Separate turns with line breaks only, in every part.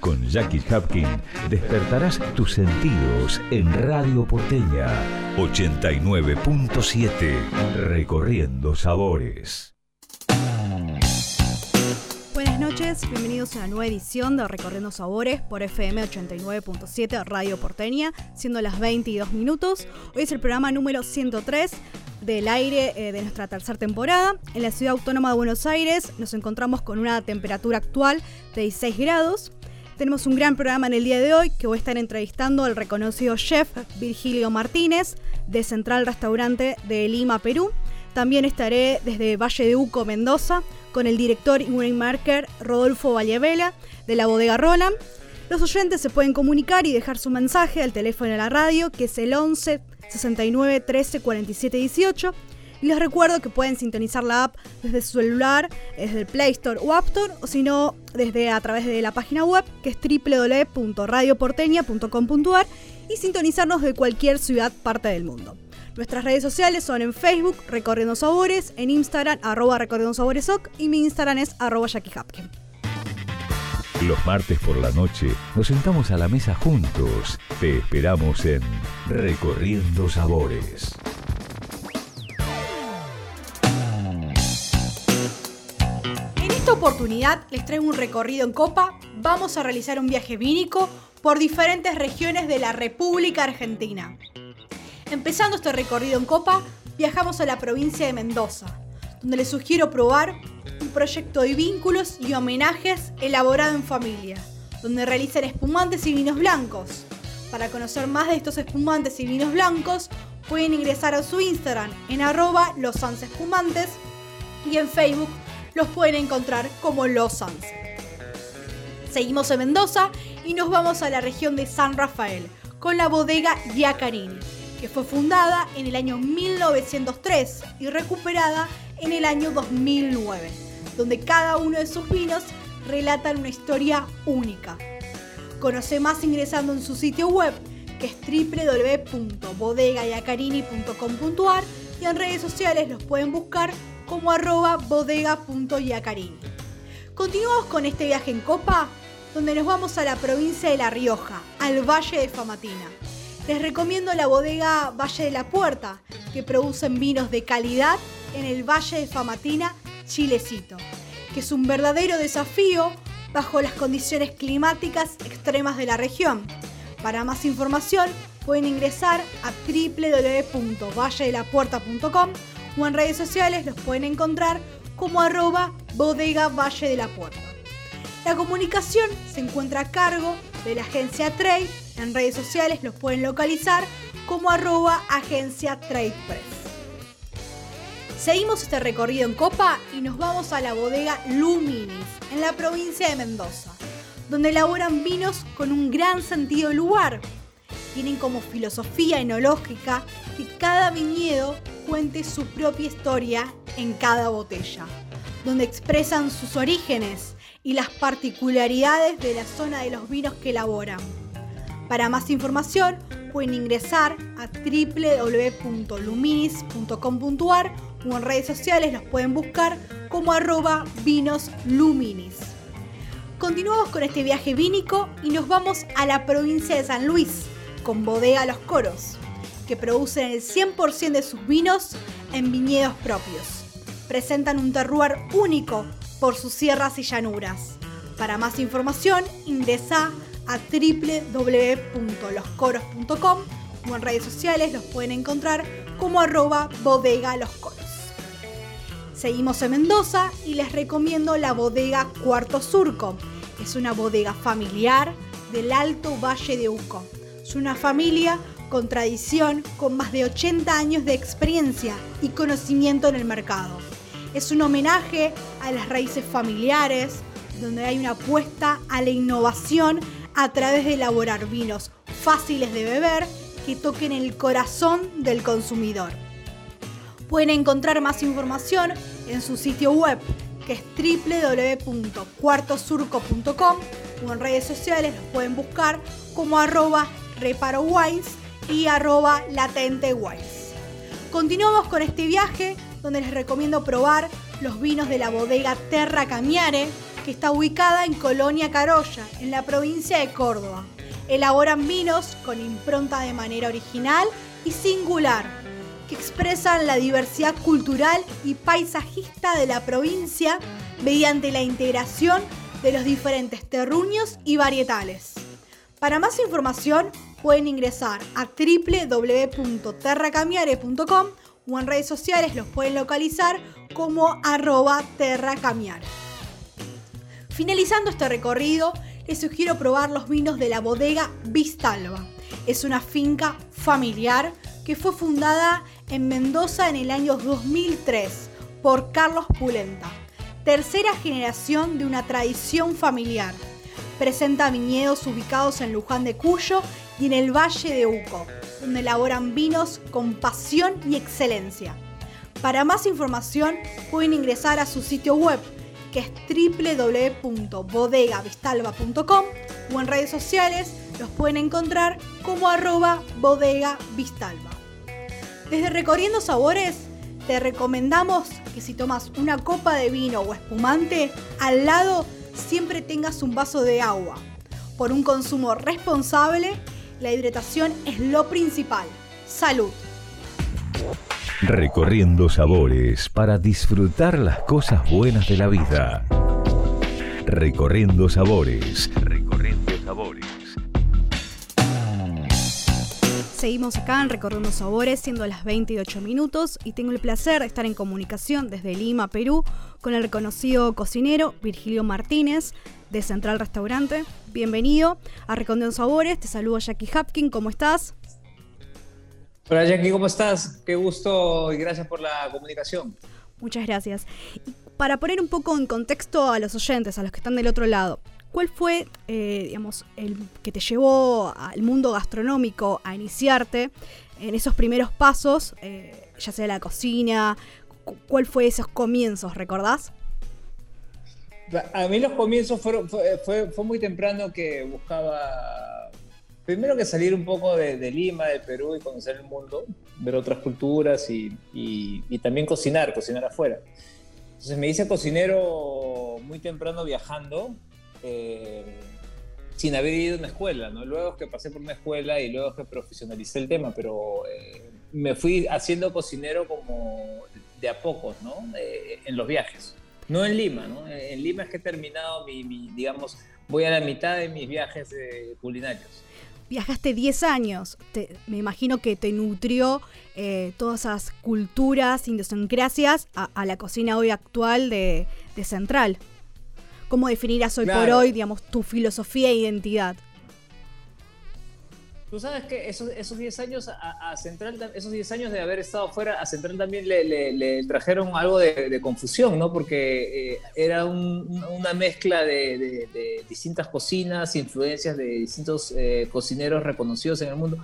Con Jackie Hapkin despertarás tus sentidos en Radio Porteña 89.7 Recorriendo Sabores.
Buenas noches, bienvenidos a una nueva edición de Recorriendo Sabores por FM 89.7 Radio Porteña, siendo las 22 minutos. Hoy es el programa número 103 del aire eh, de nuestra tercera temporada. En la ciudad autónoma de Buenos Aires nos encontramos con una temperatura actual de 16 grados. Tenemos un gran programa en el día de hoy que voy a estar entrevistando al reconocido chef Virgilio Martínez de Central Restaurante de Lima, Perú. También estaré desde Valle de Uco, Mendoza, con el director y marker Rodolfo Vallevela de la bodega Roland. Los oyentes se pueden comunicar y dejar su mensaje al teléfono de la radio, que es el 11 69 13 47 18 y les recuerdo que pueden sintonizar la app desde su celular, desde el Play Store o App Store, o si no, desde a través de la página web que es www.radioporteña.com.ar y sintonizarnos de cualquier ciudad parte del mundo. Nuestras redes sociales son en Facebook, Recorriendo Sabores, en Instagram, arroba Recorriendo Sabores y mi Instagram es arroba Jackie Hapkin.
Los martes por la noche nos sentamos a la mesa juntos. Te esperamos en Recorriendo Sabores.
Oportunidad les traigo un recorrido en copa. Vamos a realizar un viaje vínico por diferentes regiones de la República Argentina. Empezando este recorrido en copa, viajamos a la provincia de Mendoza, donde les sugiero probar un proyecto de vínculos y homenajes elaborado en familia, donde realizan espumantes y vinos blancos. Para conocer más de estos espumantes y vinos blancos, pueden ingresar a su Instagram en arroba los y en Facebook los pueden encontrar como Los Sunset. Seguimos en Mendoza y nos vamos a la región de San Rafael con la bodega Yacarini, que fue fundada en el año 1903 y recuperada en el año 2009, donde cada uno de sus vinos relatan una historia única. Conoce más ingresando en su sitio web que es www.bodegayacarini.com.ar y en redes sociales los pueden buscar como arroba. Continuamos con este viaje en copa, donde nos vamos a la provincia de La Rioja, al Valle de Famatina. Les recomiendo la bodega Valle de la Puerta, que producen vinos de calidad en el Valle de Famatina, Chilecito, que es un verdadero desafío bajo las condiciones climáticas extremas de la región. Para más información pueden ingresar a www.valledelapuerta.com o en redes sociales los pueden encontrar como arroba bodega Valle de la Puerta. La comunicación se encuentra a cargo de la agencia Trade. En redes sociales los pueden localizar como arroba agencia Trade Press. Seguimos este recorrido en Copa y nos vamos a la bodega Luminis, en la provincia de Mendoza, donde elaboran vinos con un gran sentido del lugar. Tienen como filosofía enológica que cada viñedo cuente su propia historia en cada botella, donde expresan sus orígenes y las particularidades de la zona de los vinos que elaboran. Para más información pueden ingresar a www.luminis.com.ar o en redes sociales los pueden buscar como arroba vinosluminis. Continuamos con este viaje vínico y nos vamos a la provincia de San Luis con Bodega Los Coros que producen el 100% de sus vinos en viñedos propios. Presentan un terroir único por sus sierras y llanuras. Para más información ingresa a www.loscoros.com o en redes sociales los pueden encontrar como arroba bodega los coros. Seguimos en Mendoza y les recomiendo la bodega Cuarto Surco. Es una bodega familiar del Alto Valle de Uco. Es una familia con tradición, con más de 80 años de experiencia y conocimiento en el mercado. Es un homenaje a las raíces familiares, donde hay una apuesta a la innovación a través de elaborar vinos fáciles de beber que toquen el corazón del consumidor. Pueden encontrar más información en su sitio web que es www.cuartosurco.com o en redes sociales los pueden buscar como arroba reparowines y arroba latentewines. Continuamos con este viaje donde les recomiendo probar los vinos de la bodega Terra Camiare que está ubicada en Colonia Carolla, en la provincia de Córdoba. Elaboran vinos con impronta de manera original y singular, que expresan la diversidad cultural y paisajista de la provincia mediante la integración de los diferentes terruños y varietales. Para más información pueden ingresar a www.terracamiare.com o en redes sociales los pueden localizar como arroba terracamiare. Finalizando este recorrido, les sugiero probar los vinos de la bodega Vistalba. Es una finca familiar que fue fundada en Mendoza en el año 2003 por Carlos Pulenta, tercera generación de una tradición familiar. Presenta viñedos ubicados en Luján de Cuyo y en el Valle de Uco, donde elaboran vinos con pasión y excelencia. Para más información pueden ingresar a su sitio web que es www.bodegavistalba.com o en redes sociales los pueden encontrar como arroba bodegavistalba. Desde Recorriendo Sabores te recomendamos que si tomas una copa de vino o espumante, al lado siempre tengas un vaso de agua. Por un consumo responsable, la hidratación es lo principal. Salud.
Recorriendo sabores para disfrutar las cosas buenas de la vida. Recorriendo sabores. Recorriendo sabores.
Seguimos acá en Recorriendo Sabores, siendo las 28 minutos, y tengo el placer de estar en comunicación desde Lima, Perú, con el reconocido cocinero Virgilio Martínez de Central Restaurante. Bienvenido a Recorriendo Sabores, te saludo Jackie Hapkin, ¿cómo estás?
Hola Jackie, ¿cómo estás? Qué gusto y gracias por la comunicación.
Muchas gracias. para poner un poco en contexto a los oyentes, a los que están del otro lado, ¿cuál fue, eh, digamos, el que te llevó al mundo gastronómico a iniciarte en esos primeros pasos, eh, ya sea la cocina? ¿Cuál fue esos comienzos, recordás?
A mí los comienzos fueron, fue muy temprano que buscaba primero que salir un poco de, Lima, de Perú y conocer el mundo, ver otras culturas y, también cocinar, cocinar afuera. Entonces me hice cocinero muy temprano viajando, eh, sin haber ido a una escuela. Luego que pasé por una escuela y luego que profesionalicé el tema, pero eh, me fui haciendo cocinero como de a pocos, ¿no? Eh, en los viajes. No en Lima, ¿no? En Lima es que he terminado mi, digamos, voy a la mitad de mis viajes culinarios
viajaste 10 años, me imagino que te nutrió eh, todas esas culturas, idiosincrasias a, a, la cocina hoy actual de, Central. ¿Cómo definirás hoy por hoy, digamos, tu filosofía e identidad?
Tú sabes que esos, esos 10 años a, Central, esos 10 años de haber estado fuera, a Central también le, trajeron algo de, confusión, ¿no? Porque eh, era una mezcla de, distintas cocinas, influencias de distintos eh, cocineros reconocidos en el mundo.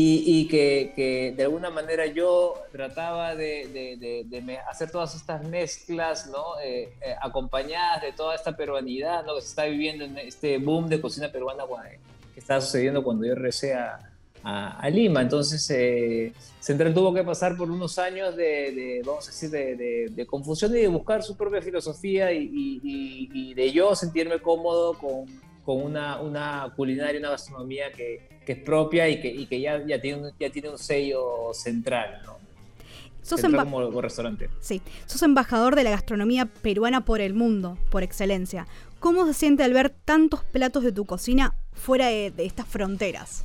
Y, que, de alguna manera yo trataba de, hacer todas estas mezclas, ¿no? Eh, acompañadas de toda esta peruanidad, ¿no? Que se está viviendo en este boom de cocina peruana estaba sucediendo cuando yo regresé a, a, Lima. Entonces, eh, Central tuvo que pasar por unos años de, vamos a decir, de, confusión y de buscar su propia filosofía y, de yo sentirme cómodo con, con una, una, culinaria, una gastronomía que, que es propia y que, y que ya, ya, tiene un, ya tiene un sello central, ¿no?
Sos como restaurante. Sí, sos embajador de la gastronomía peruana por el mundo, por excelencia. ¿Cómo se siente al ver tantos platos de tu cocina fuera de, estas fronteras?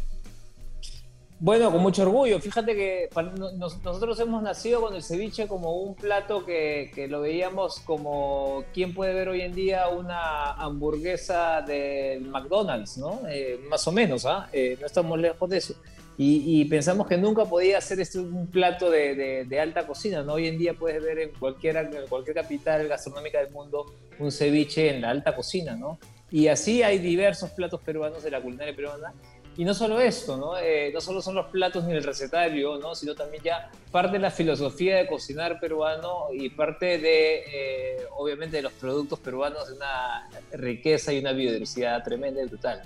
Bueno, con mucho orgullo. Fíjate que nosotros hemos nacido con el ceviche como un plato que, lo veíamos como quién puede ver hoy en día una hamburguesa del McDonald's, ¿no? Eh, más o menos, ¿ah? ¿eh? no estamos lejos de eso. Y, pensamos que nunca podía ser este un plato de, alta cocina. ¿no? Hoy en día puedes ver en, cualquiera, en cualquier capital gastronómica del mundo un ceviche en la alta cocina. ¿no? Y así hay diversos platos peruanos de la culinaria peruana. Y no solo esto, ¿no? Eh, no solo son los platos ni el recetario, ¿no? Sino también ya parte de la filosofía de cocinar peruano y parte de, eh, obviamente, de los productos peruanos de una riqueza y una biodiversidad tremenda y brutal.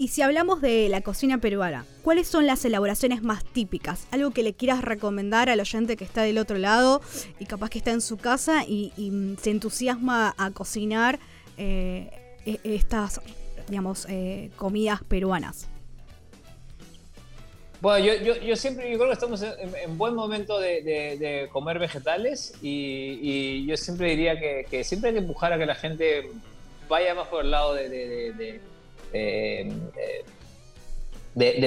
Y si hablamos de la cocina peruana, ¿cuáles son las elaboraciones más típicas? Algo que le quieras recomendar al oyente que está del otro lado y capaz que está en su casa y, se entusiasma a cocinar eh, e, estas, digamos, comidas peruanas.
Bueno, yo, yo, yo, siempre yo creo que estamos en, buen momento de, comer vegetales y, yo siempre diría que, siempre hay que empujar a que la gente vaya más por el lado de,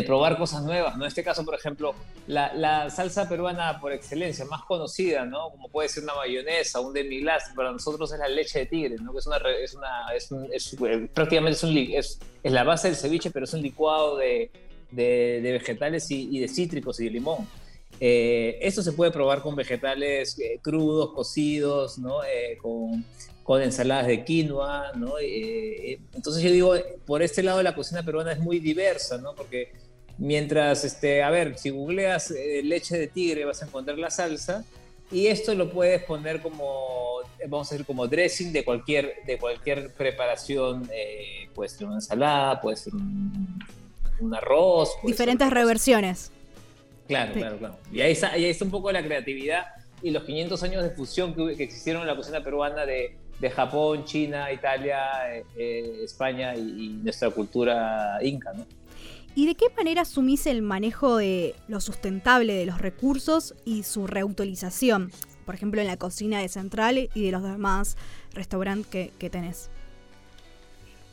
probar cosas nuevas. ¿no? En este caso, por ejemplo, la, la, salsa peruana por excelencia, más conocida, ¿no? como puede ser una mayonesa, un demi-glace, para nosotros es la leche de tigre, ¿no? que es, una, es, una, es, un, es prácticamente es, un, es, la base del ceviche, pero es un licuado de de, vegetales y, de cítricos y de limón. Eh, esto se puede probar con vegetales eh, crudos, cocidos, ¿no? Eh, con, con, ensaladas de quinoa. ¿no? entonces yo digo, por este lado la cocina peruana es muy diversa, ¿no? porque mientras, este, a ver, si googleas leche de tigre vas a encontrar la salsa y esto lo puedes poner como, vamos a decir, como dressing de cualquier, de cualquier preparación, puede ser una ensalada, puede ser un un arroz.
Diferentes reversiones.
Claro, claro, claro. Y ahí, está, ahí está un poco la creatividad y los 500 años de fusión que, existieron en la cocina peruana de, de Japón, China, Italia, eh, eh, España y, nuestra cultura inca, ¿no?
¿Y de qué manera asumís el manejo de lo sustentable de los recursos y su reutilización? Por ejemplo, en la cocina de Central y de los demás restaurantes que, que tenés.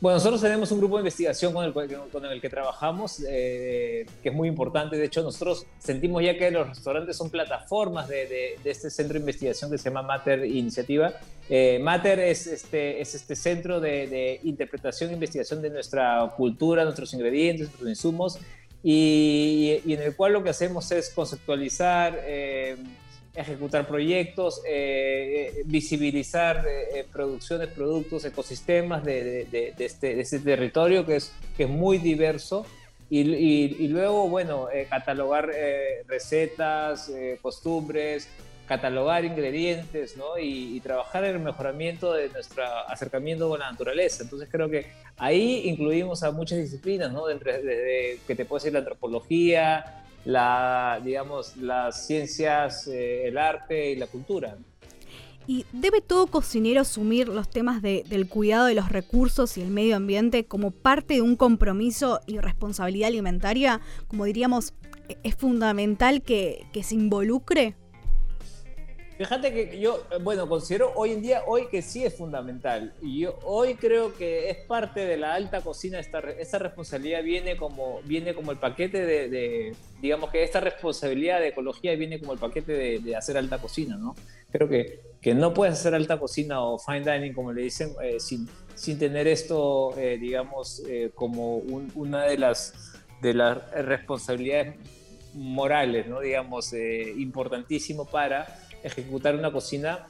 Bueno, nosotros tenemos un grupo de investigación con el, con el que trabajamos, eh, que es muy importante. De hecho, nosotros sentimos ya que los restaurantes son plataformas de, de, este centro de investigación que se llama Mater Iniciativa. Eh, Mater es este, es este centro de, interpretación e investigación de nuestra cultura, nuestros ingredientes, nuestros insumos, y, y, en el cual lo que hacemos es conceptualizar. Eh, ejecutar proyectos, eh, eh, visibilizar eh, producciones, productos, ecosistemas de, de, este, de, este, territorio que es, que es muy diverso. Y, y, luego, bueno, catalogar recetas, costumbres, catalogar ingredientes, ¿no? Y, trabajar en el mejoramiento de nuestro acercamiento con la naturaleza. Entonces creo que ahí incluimos a muchas disciplinas, ¿no? Desde, que te puede ser la antropología, la, digamos, las ciencias, eh, el arte y la cultura.
¿Y debe todo cocinero asumir los temas del cuidado de los recursos y el medio ambiente como parte de un compromiso y responsabilidad alimentaria? Como diríamos, ¿e-, ¿es fundamental que, que se involucre?
Fíjate que yo, bueno, considero hoy en día, hoy que sí es fundamental. Y yo hoy creo que es parte de la alta cocina, esta, esta responsabilidad viene como, viene como el paquete de, digamos que esta responsabilidad de ecología viene como el paquete de, hacer alta cocina, ¿no? Creo que, que no puedes hacer alta cocina o fine dining, como le dicen, eh, sin, sin tener esto, eh, digamos, eh, como una de las, de las responsabilidades morales, ¿no? Digamos, importantísimo para ejecutar una cocina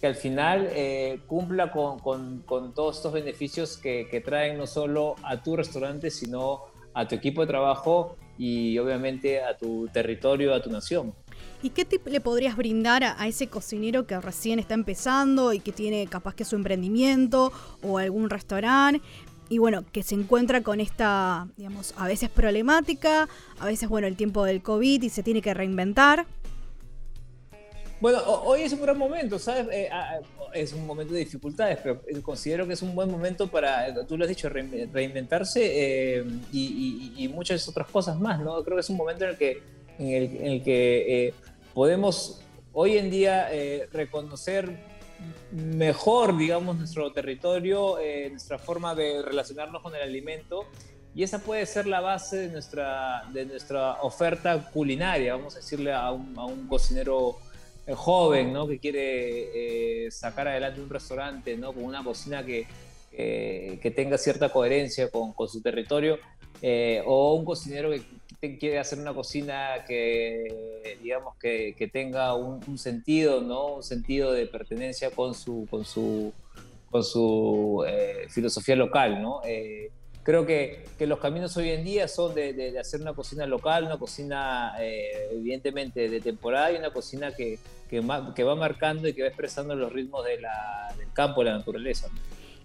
que al final eh, cumpla con, todos estos beneficios que, que, traen no solo a tu restaurante, sino a tu equipo de trabajo y obviamente a tu territorio, a tu nación.
¿Y qué tip le podrías brindar a, ese cocinero que recién está empezando y que tiene capaz que su emprendimiento o algún restaurante? Y bueno, que se encuentra con esta, digamos, a veces problemática, a veces, bueno, el tiempo del COVID y se tiene que reinventar.
Bueno, hoy es un gran momento, ¿sabes? Eh, es un momento de dificultades, pero considero que es un buen momento para, tú lo has dicho, reinventarse eh, y, muchas otras cosas más, ¿no? Creo que es un momento en el que, en el, que eh, podemos hoy en día reconocer mejor, digamos, nuestro territorio, nuestra forma de relacionarnos con el alimento y esa puede ser la base de nuestra, de nuestra oferta culinaria, vamos a decirle a un, a un cocinero joven, ¿no? Que quiere eh, sacar adelante un restaurante, ¿no? Con una cocina que, que tenga cierta coherencia con, con su territorio, eh, o un cocinero que quiere hacer una cocina que, digamos, que, tenga un, sentido, ¿no? Un sentido de pertenencia con su, con su, con su eh, filosofía local, ¿no? creo que, que los caminos hoy en día son de, hacer una cocina local, una cocina eh, evidentemente de temporada y una cocina que, que, que, va marcando y que va expresando los ritmos del campo, de la naturaleza.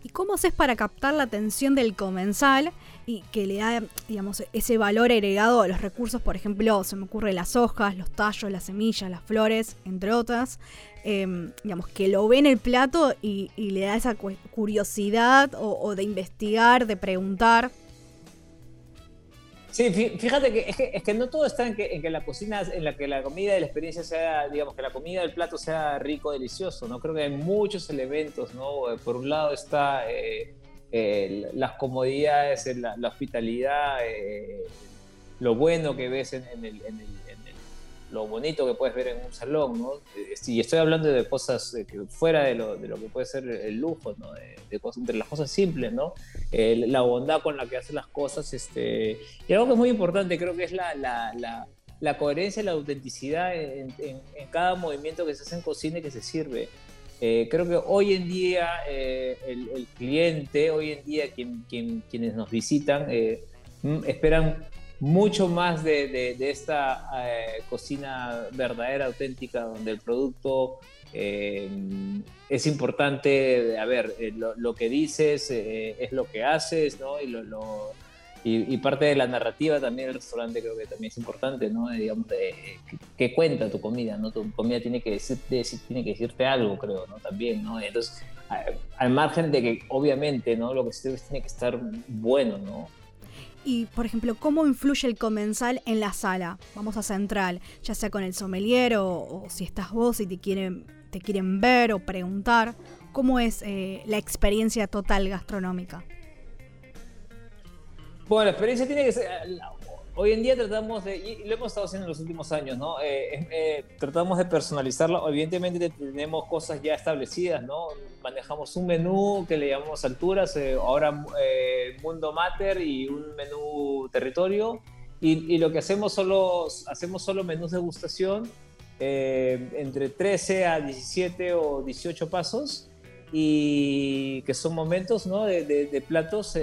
¿Y cómo haces para captar la atención del comensal y que le da, digamos, ese valor agregado a los recursos? Por ejemplo, se me ocurre las hojas, los tallos, las semillas, las flores, entre otras. Em, digamos, que lo ve en el plato y, le da esa curiosidad o de investigar, de preguntar.
Sí, fíjate que es, que es que no todo está en que, en que la cocina, en la que la comida y la experiencia sea, digamos, que la comida del plato sea rico, delicioso, ¿no? Creo que hay muchos elementos, ¿no? Por un lado está eh, eh, las comodidades, la, la hospitalidad, eh, lo bueno que ves en, el, en, el, lo bonito que puedes ver en un salón, ¿no? Y estoy hablando de cosas que fuera de lo, de lo, que puede ser el lujo, ¿no? De, cosas, entre las cosas simples, ¿no? la bondad con la que hacen las cosas, este... Y algo que es muy importante, creo que es la, la, la, la coherencia y la autenticidad en, en, cada movimiento que se hace en cocina y que se sirve. Eh, creo que hoy en día eh, el, cliente, hoy en día quien, quien, quienes nos visitan, eh, mm, esperan mucho más de, de, esta eh, cocina verdadera, auténtica, donde el producto eh, es importante, a ver, eh, lo, que dices es lo que haces, ¿no? Y, lo, y, parte de la narrativa también del restaurante creo que también es importante, ¿no? Digamos, que, cuenta tu comida, ¿no? Tu comida tiene que, decir, tiene que decirte algo, creo, ¿no? También, ¿no? Entonces, al margen de que obviamente, ¿no? Lo que se tiene que estar bueno, ¿no?
y, por ejemplo, cómo influye el comensal en la sala. Vamos a central, ya sea con el sommelier o, si estás vos y te quieren, te quieren ver o preguntar. ¿Cómo es eh, la experiencia total gastronómica?
Bueno, la experiencia tiene que ser, hoy en día tratamos de, y lo hemos estado haciendo en los últimos años, ¿no? Eh, eh, tratamos de personalizarlo. Evidentemente tenemos cosas ya establecidas, ¿no? Manejamos un menú que le llamamos alturas, eh, ahora Mundo Mater y un menú territorio. Y, lo que hacemos solo, hacemos solo menús de gustación entre 13 a 17 o 18 pasos y que son momentos ¿no? de, de, platos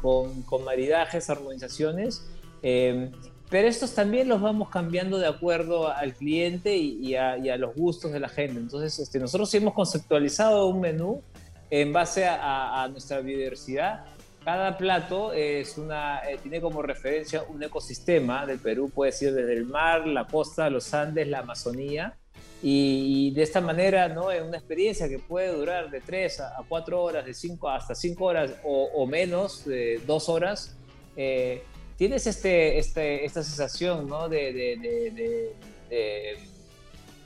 con, con maridajes, armonizaciones Em, pero estos también los vamos cambiando de acuerdo al cliente y, a, los gustos de la gente. Entonces, este, nosotros hemos conceptualizado un menú en base a, nuestra biodiversidad. Cada plato es una, eh, tiene como referencia un ecosistema del Perú, puede ser desde el mar, la costa, los Andes, la Amazonía. Y, de esta manera, ¿no? Es una experiencia que puede durar de 3 a 4 horas, de 5 hasta 5 horas o, menos, de 2 horas. Eh, tienes este, este, esta sensación ¿no? de, de,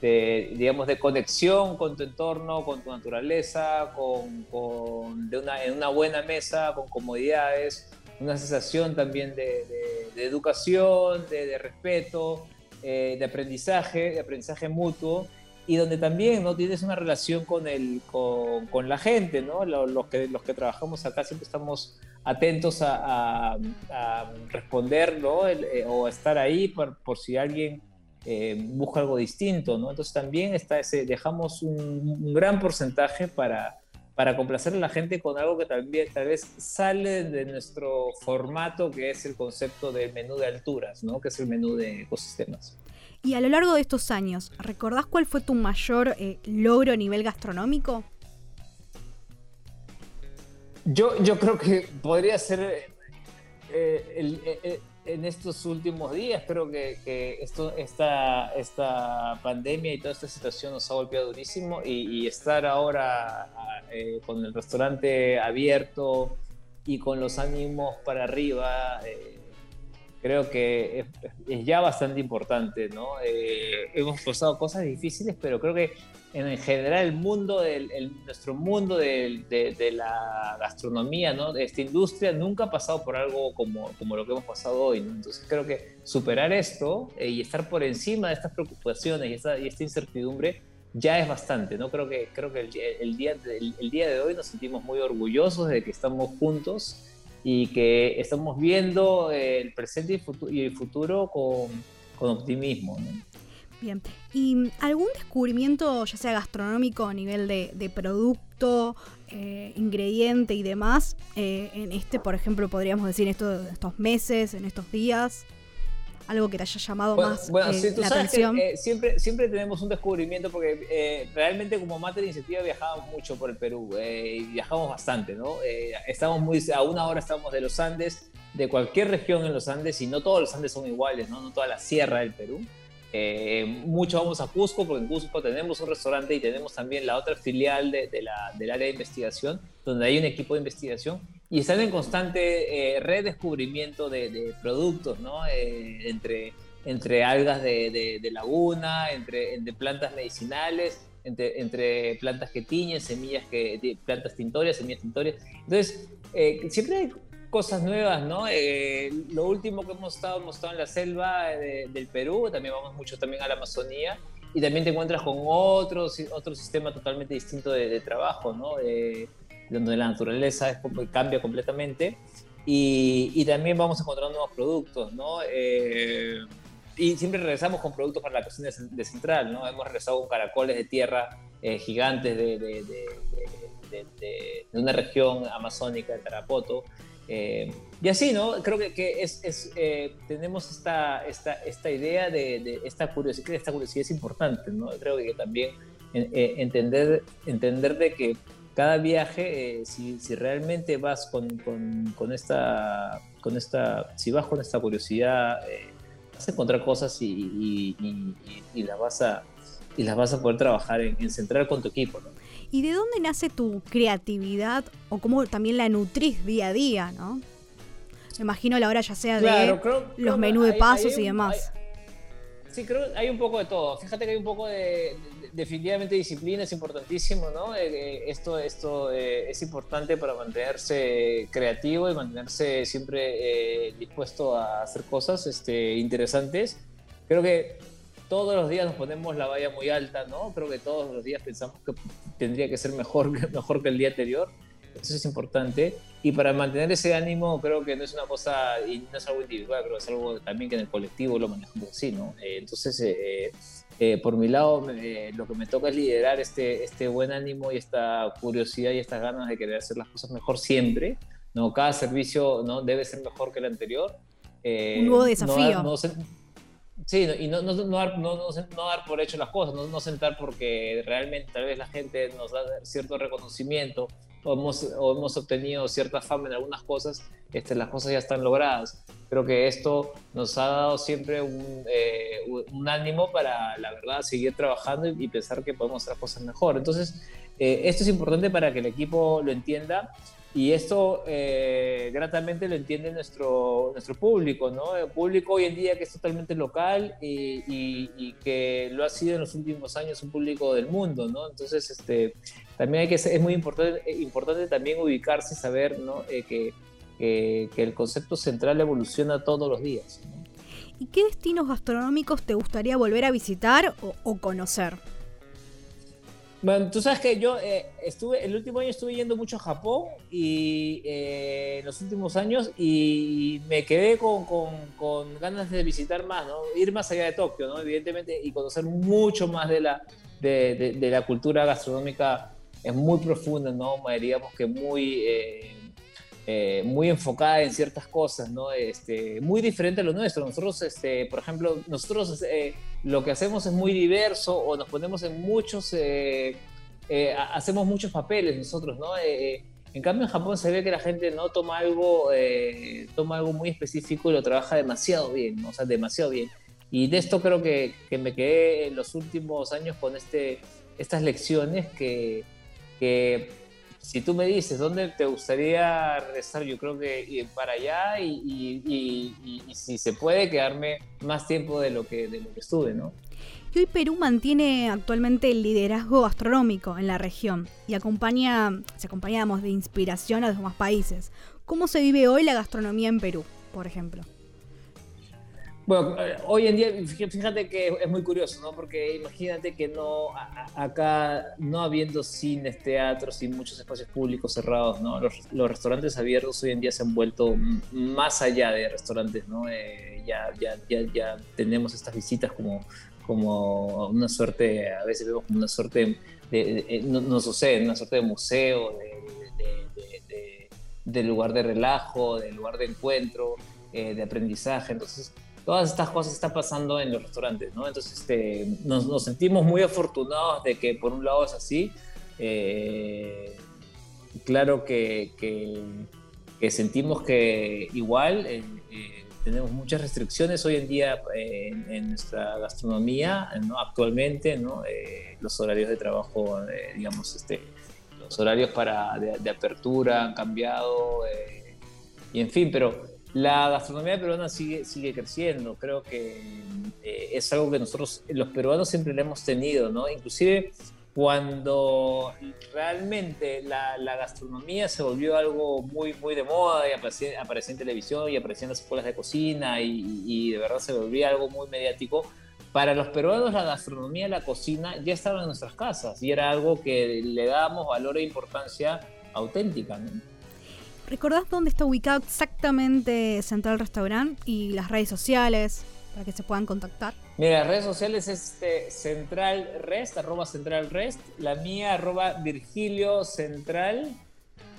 de, digamos, de conexión con tu entorno, con tu naturaleza, con, con de una, en una buena mesa, con comodidades, una sensación también de, educación, de, respeto, eh, de aprendizaje, de aprendizaje mutuo y donde también no tienes una relación con, el, con, con la gente, ¿no? Los, que, los que trabajamos acá siempre estamos atentos a, responder ¿no? Eh, o estar ahí por, por si alguien eh, busca algo distinto, ¿no? Entonces también está ese, dejamos un, gran porcentaje para, para complacer a la gente con algo que también tal vez sale de nuestro formato, que es el concepto del menú de alturas, ¿no? Que es el menú de ecosistemas.
Y a lo largo de estos años, ¿recordás cuál fue tu mayor eh, logro a nivel gastronómico?
Yo, yo creo que podría ser eh, el, eh, en estos últimos días, creo que, esto, esta, esta pandemia y toda esta situación nos ha golpeado durísimo y, estar ahora con el restaurante abierto y con los ánimos para arriba creo que es, ya bastante importante, ¿no? Eh, hemos pasado cosas difíciles, pero creo que en general el mundo, del, nuestro mundo de, de, la gastronomía, ¿no? De esta industria nunca ha pasado por algo como, como lo que hemos pasado hoy, ¿no? Entonces creo que superar esto eh, y estar por encima de estas preocupaciones y esta, y esta incertidumbre ya es bastante, ¿no? Creo que, creo que el, el día, el día de hoy nos sentimos muy orgullosos de que estamos juntos y que estamos viendo el presente y, el futuro con, optimismo.
Bien. ¿Y algún descubrimiento, ya sea gastronómico a nivel de, producto, eh, ingrediente y demás, eh, en este, por ejemplo, podríamos decir, en estos meses, en estos días? Algo que te haya llamado más bueno, eh, la atención.
Eh, siempre, siempre tenemos un descubrimiento porque eh, realmente como Mate de Iniciativa viajamos mucho por el Perú y viajamos bastante, ¿no? estamos muy, a una hora estamos de los Andes, de cualquier región en los Andes y no todos los Andes son iguales, ¿no? No toda la sierra del Perú. mucho vamos a Cusco porque en Cusco tenemos un restaurante y tenemos también la otra filial de, la, del área de investigación donde hay un equipo de investigación y están en constante eh, redescubrimiento de, productos, ¿no? Eh, entre, entre algas de, de, laguna, entre, entre, plantas medicinales, entre, entre, plantas que tiñen, semillas que, plantas tintorias, semillas tintorias. Entonces, eh, siempre hay cosas nuevas, ¿no? lo último que hemos estado, hemos estado en la selva del Perú, también vamos mucho también a la Amazonía, y también te encuentras con otro, otro sistema totalmente distinto de, trabajo, ¿no? Donde la naturaleza cambia completamente. Y, también vamos encontrando nuevos productos, ¿no? Eh, y siempre regresamos con productos para la cocina de Central, ¿no? Hemos regresado con caracoles de tierra eh, gigantes de, de, una región amazónica, de Tarapoto. Eh, y así, ¿no? Creo que, que es tenemos esta, esta, esta idea de, esta curiosidad, esta curiosidad es importante, ¿no? Creo que también entender, entender de que cada viaje, eh, si, si, realmente vas con, con, con, esta, con esta, si vas con esta curiosidad, eh, vas a encontrar cosas y, y, y, las vas a y las vas a poder trabajar en, centrar con tu equipo. ¿no?
¿Y de dónde nace tu creatividad o cómo también la nutrís día a día, no? Me imagino la hora ya sea de los menús de pasos y demás.
Sí, creo que hay un poco de todo. Fíjate que hay un poco de definitivamente disciplina es importantísimo, ¿no? Eh, eh, esto esto eh, es importante para mantenerse creativo y mantenerse siempre dispuesto a hacer cosas este, interesantes. Creo que todos los días nos ponemos la valla muy alta, ¿no? Creo que todos los días pensamos que tendría que ser mejor, mejor que el día anterior. Eso es importante. Y para mantener ese ánimo, creo que no es una cosa, y no es algo individual, creo que es algo también que en el colectivo lo manejamos así, ¿no? entonces, eh, por mi lado, eh, lo que me toca es liderar este, este buen ánimo y esta curiosidad y estas ganas de querer hacer las cosas mejor siempre. ¿no? Cada servicio ¿no? debe ser mejor que el anterior.
Eh, Un nuevo desafío.
sí, y no, no, no, dar, no, dar por hecho las cosas, no, sentar porque realmente tal vez la gente nos da cierto reconocimiento o hemos, o hemos obtenido cierta fama en algunas cosas, este, las cosas ya están logradas. Creo que esto nos ha dado siempre un, eh, un ánimo para, la verdad, seguir trabajando y, pensar que podemos hacer cosas mejor. Entonces, eh, esto es importante para que el equipo lo entienda y esto eh, gratamente lo entiende nuestro, nuestro público, ¿no? El público hoy en día que es totalmente local y, y, que lo ha sido en los últimos años un público del mundo, ¿no? Entonces, este, también hay que es muy importante, importante también ubicarse y saber, ¿no? que que, el concepto central evoluciona todos los días.
¿Y qué destinos gastronómicos te gustaría volver a visitar o, conocer?
Bueno, tú sabes que yo eh, estuve, el último año estuve yendo mucho a Japón y eh, en los últimos años y me quedé con, con, ganas de visitar más, ¿no? Ir más allá de Tokio, ¿no? Evidentemente, y conocer mucho más de la, de, de, la cultura gastronómica es muy profunda, ¿no? Diríamos que muy... Eh, eh, muy enfocada en ciertas cosas, ¿no? Este, muy diferente a lo nuestro. Nosotros, este, por ejemplo, nosotros eh, lo que hacemos es muy diverso o nos ponemos en muchos, eh, hacemos muchos papeles nosotros, ¿no? en cambio, en Japón se ve que la gente no toma algo, toma algo muy específico y lo trabaja demasiado bien, o sea, demasiado bien. Y de esto creo que, que me quedé en los últimos años con este, estas lecciones que, que si tú me dices dónde te gustaría regresar, yo creo que para allá y, si se puede quedarme más tiempo de lo que, de lo que estuve, ¿no?
Y hoy Perú mantiene actualmente el liderazgo gastronómico en la región y acompaña, se acompañamos de inspiración a los demás países. ¿Cómo se vive hoy la gastronomía en Perú, por ejemplo?
Bueno, eh, hoy en día, fíjate que es muy curioso, ¿no? Porque imagínate que no, acá no habiendo cines, teatros y muchos espacios públicos cerrados, ¿no? Los, restaurantes abiertos hoy en día se han vuelto más allá de restaurantes, ¿no? Eh, ya, ya, ya, ya tenemos estas visitas como, como una suerte, a veces vemos como una suerte, de, no, no, sucede, una suerte de museo, de, lugar de relajo, de lugar de encuentro, eh, de aprendizaje. Entonces, todas estas cosas están pasando en los restaurantes, ¿no? Entonces, este, nos, sentimos muy afortunados de que por un lado es así. Eh, claro que, sentimos que igual eh, eh, tenemos muchas restricciones hoy en día en, nuestra gastronomía, ¿no? actualmente, ¿no? los horarios de trabajo, digamos, este, los horarios para, de, apertura han cambiado, y en fin, pero la gastronomía peruana sigue, sigue creciendo, creo que es algo que nosotros, los peruanos, siempre le hemos tenido, ¿no? Inclusive cuando realmente la, gastronomía se volvió algo muy, muy de moda y aparecía, en televisión y aparecía en las escuelas de cocina y, de verdad se volvía algo muy mediático, para los peruanos la gastronomía, la cocina ya estaba en nuestras casas y era algo que le dábamos valor e importancia auténtica.
¿Recordás dónde está ubicado exactamente Central Restaurant y las redes sociales para que se puedan contactar?
Mira, las redes sociales es este, Central Rest, arroba Central Rest, la mía arroba Virgilio Central.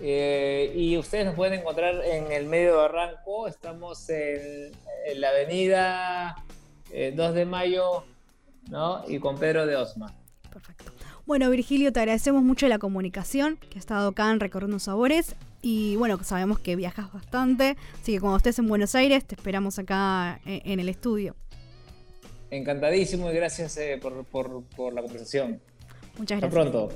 Eh, y ustedes nos pueden encontrar en el medio de Barranco. Estamos en, la avenida 2 eh, de Mayo ¿no? y con Pedro de Osma.
Perfecto. Bueno, Virgilio, te agradecemos mucho la comunicación, que ha estado acá en Recorriendo Sabores. Y bueno, sabemos que viajas bastante, así que cuando estés en Buenos Aires, te esperamos acá eh, en el estudio.
Encantadísimo y gracias eh, por, por, por, la conversación.
Muchas gracias.
Hasta pronto.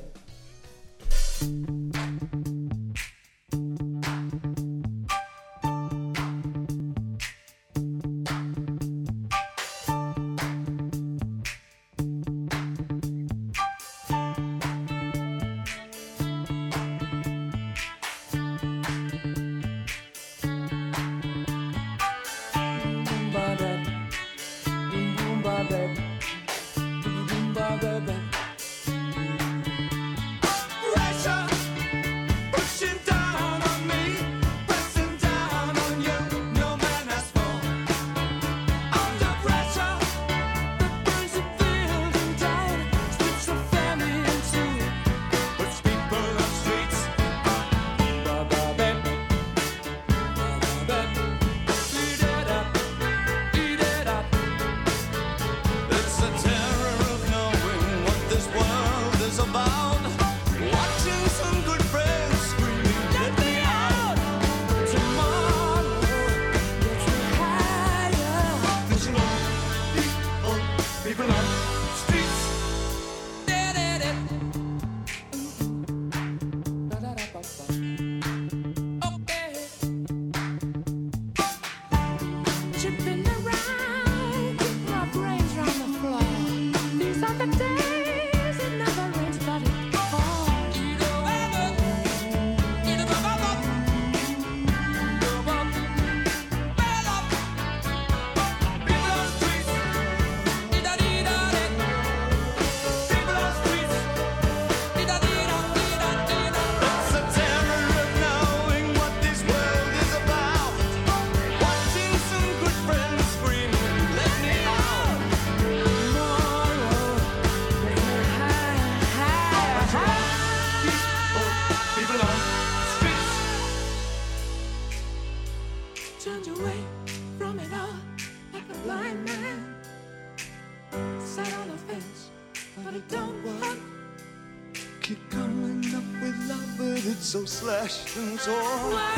Slashed and torn.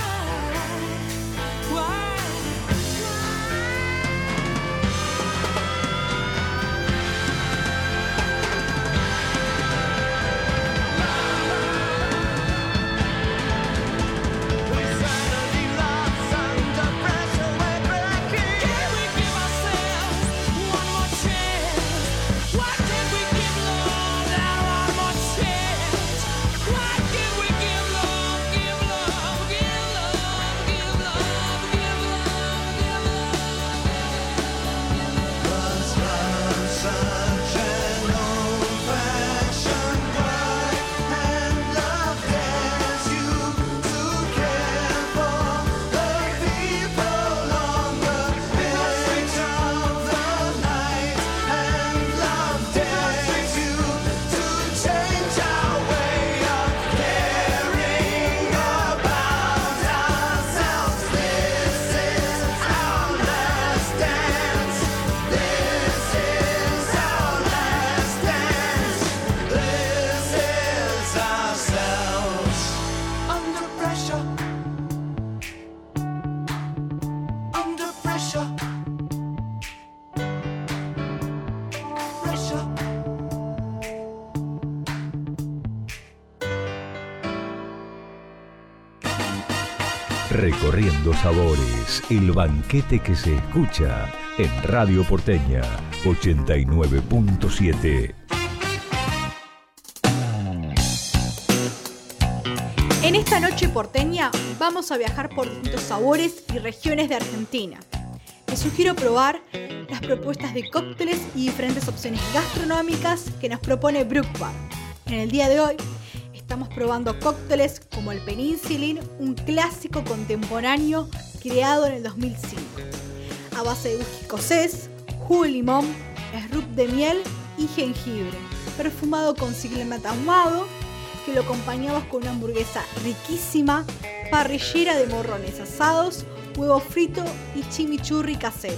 Recorriendo Sabores, el banquete que se escucha en Radio Porteña 89.7.
En esta noche porteña vamos a viajar por distintos sabores y regiones de Argentina. Les sugiero probar las propuestas de cócteles y diferentes opciones gastronómicas que nos propone Brookbar. En el día de hoy estamos probando cócteles como el Peninsulin, un clásico contemporáneo creado en el 2005, a base de whisky escocés, jugo de limón, srub de miel y jengibre, perfumado con ciclemat ahumado, que lo acompañamos con una hamburguesa riquísima, parrillera de morrones asados, huevo frito y chimichurri casero.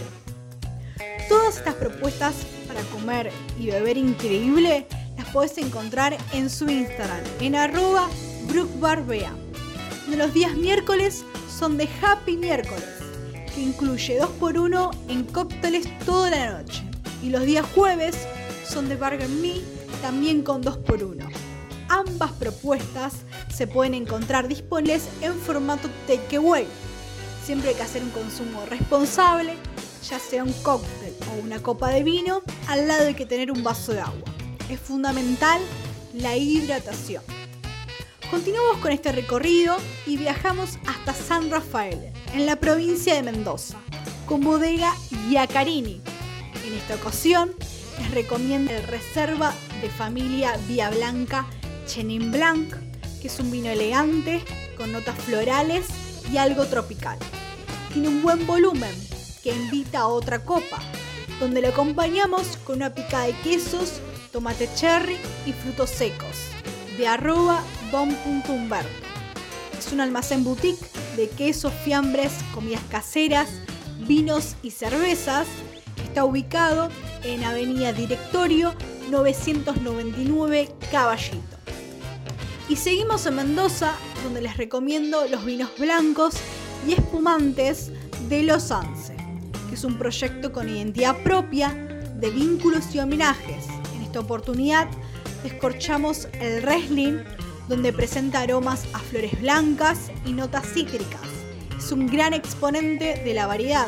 Todas estas propuestas para comer y beber increíble las puedes encontrar en su Instagram, en arroba brookbarbea. Los días miércoles son de Happy Miércoles, que incluye 2x1 en cócteles toda la noche. Y los días jueves son de Burger Me, también con 2x1. Ambas propuestas se pueden encontrar disponibles en formato takeaway. Siempre hay que hacer un consumo responsable, ya sea un cóctel o una copa de vino, al lado hay que tener un vaso de agua es fundamental la hidratación. Continuamos con este recorrido y viajamos hasta San Rafael, en la provincia de Mendoza, con bodega Yacarini. En esta ocasión les recomiendo el Reserva de Familia Vía Blanca Chenin Blanc, que es un vino elegante con notas florales y algo tropical. Tiene un buen volumen que invita a otra copa, donde lo acompañamos con una pica de quesos tomate cherry y frutos secos, de arroba. Es un almacén boutique de quesos, fiambres, comidas caseras, vinos y cervezas. Está ubicado en Avenida Directorio 999 Caballito. Y seguimos en Mendoza, donde les recomiendo los vinos blancos y espumantes de Los Anse, que es un proyecto con identidad propia de vínculos y homenajes esta oportunidad descorchamos el Wrestling, donde presenta aromas a flores blancas y notas cítricas. Es un gran exponente de la variedad.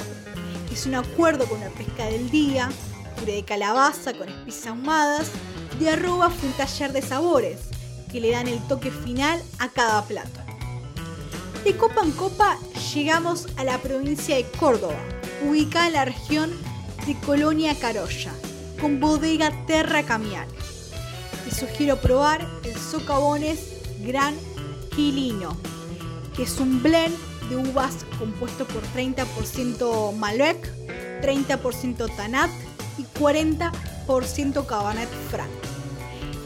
Es un acuerdo con la pesca del día, puré de calabaza con especias ahumadas, de arroba fue un taller de sabores que le dan el toque final a cada plato. De copa en copa llegamos a la provincia de Córdoba, ubicada en la región de Colonia Carolla, con bodega Terra Camiale. Sugiero probar el Socavones Gran Quilino, que es un blend de uvas compuesto por 30% Malbec, 30% Tanat y 40% Cabernet Franc.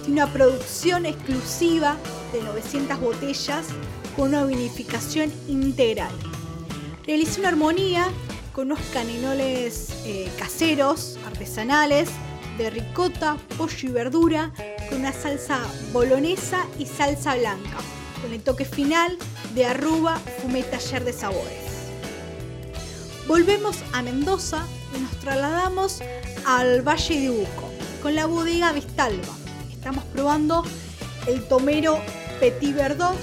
Tiene una producción exclusiva de 900 botellas con una vinificación integral. Realiza una armonía con unos caninoles eh, caseros, artesanales, de ricota, pollo y verdura con una salsa bolonesa y salsa blanca, con el toque final de arruba, fumé taller de sabores. Volvemos a Mendoza y nos trasladamos al Valle de Uco con la bodega Vistalba. Estamos probando el tomero Petit Verdot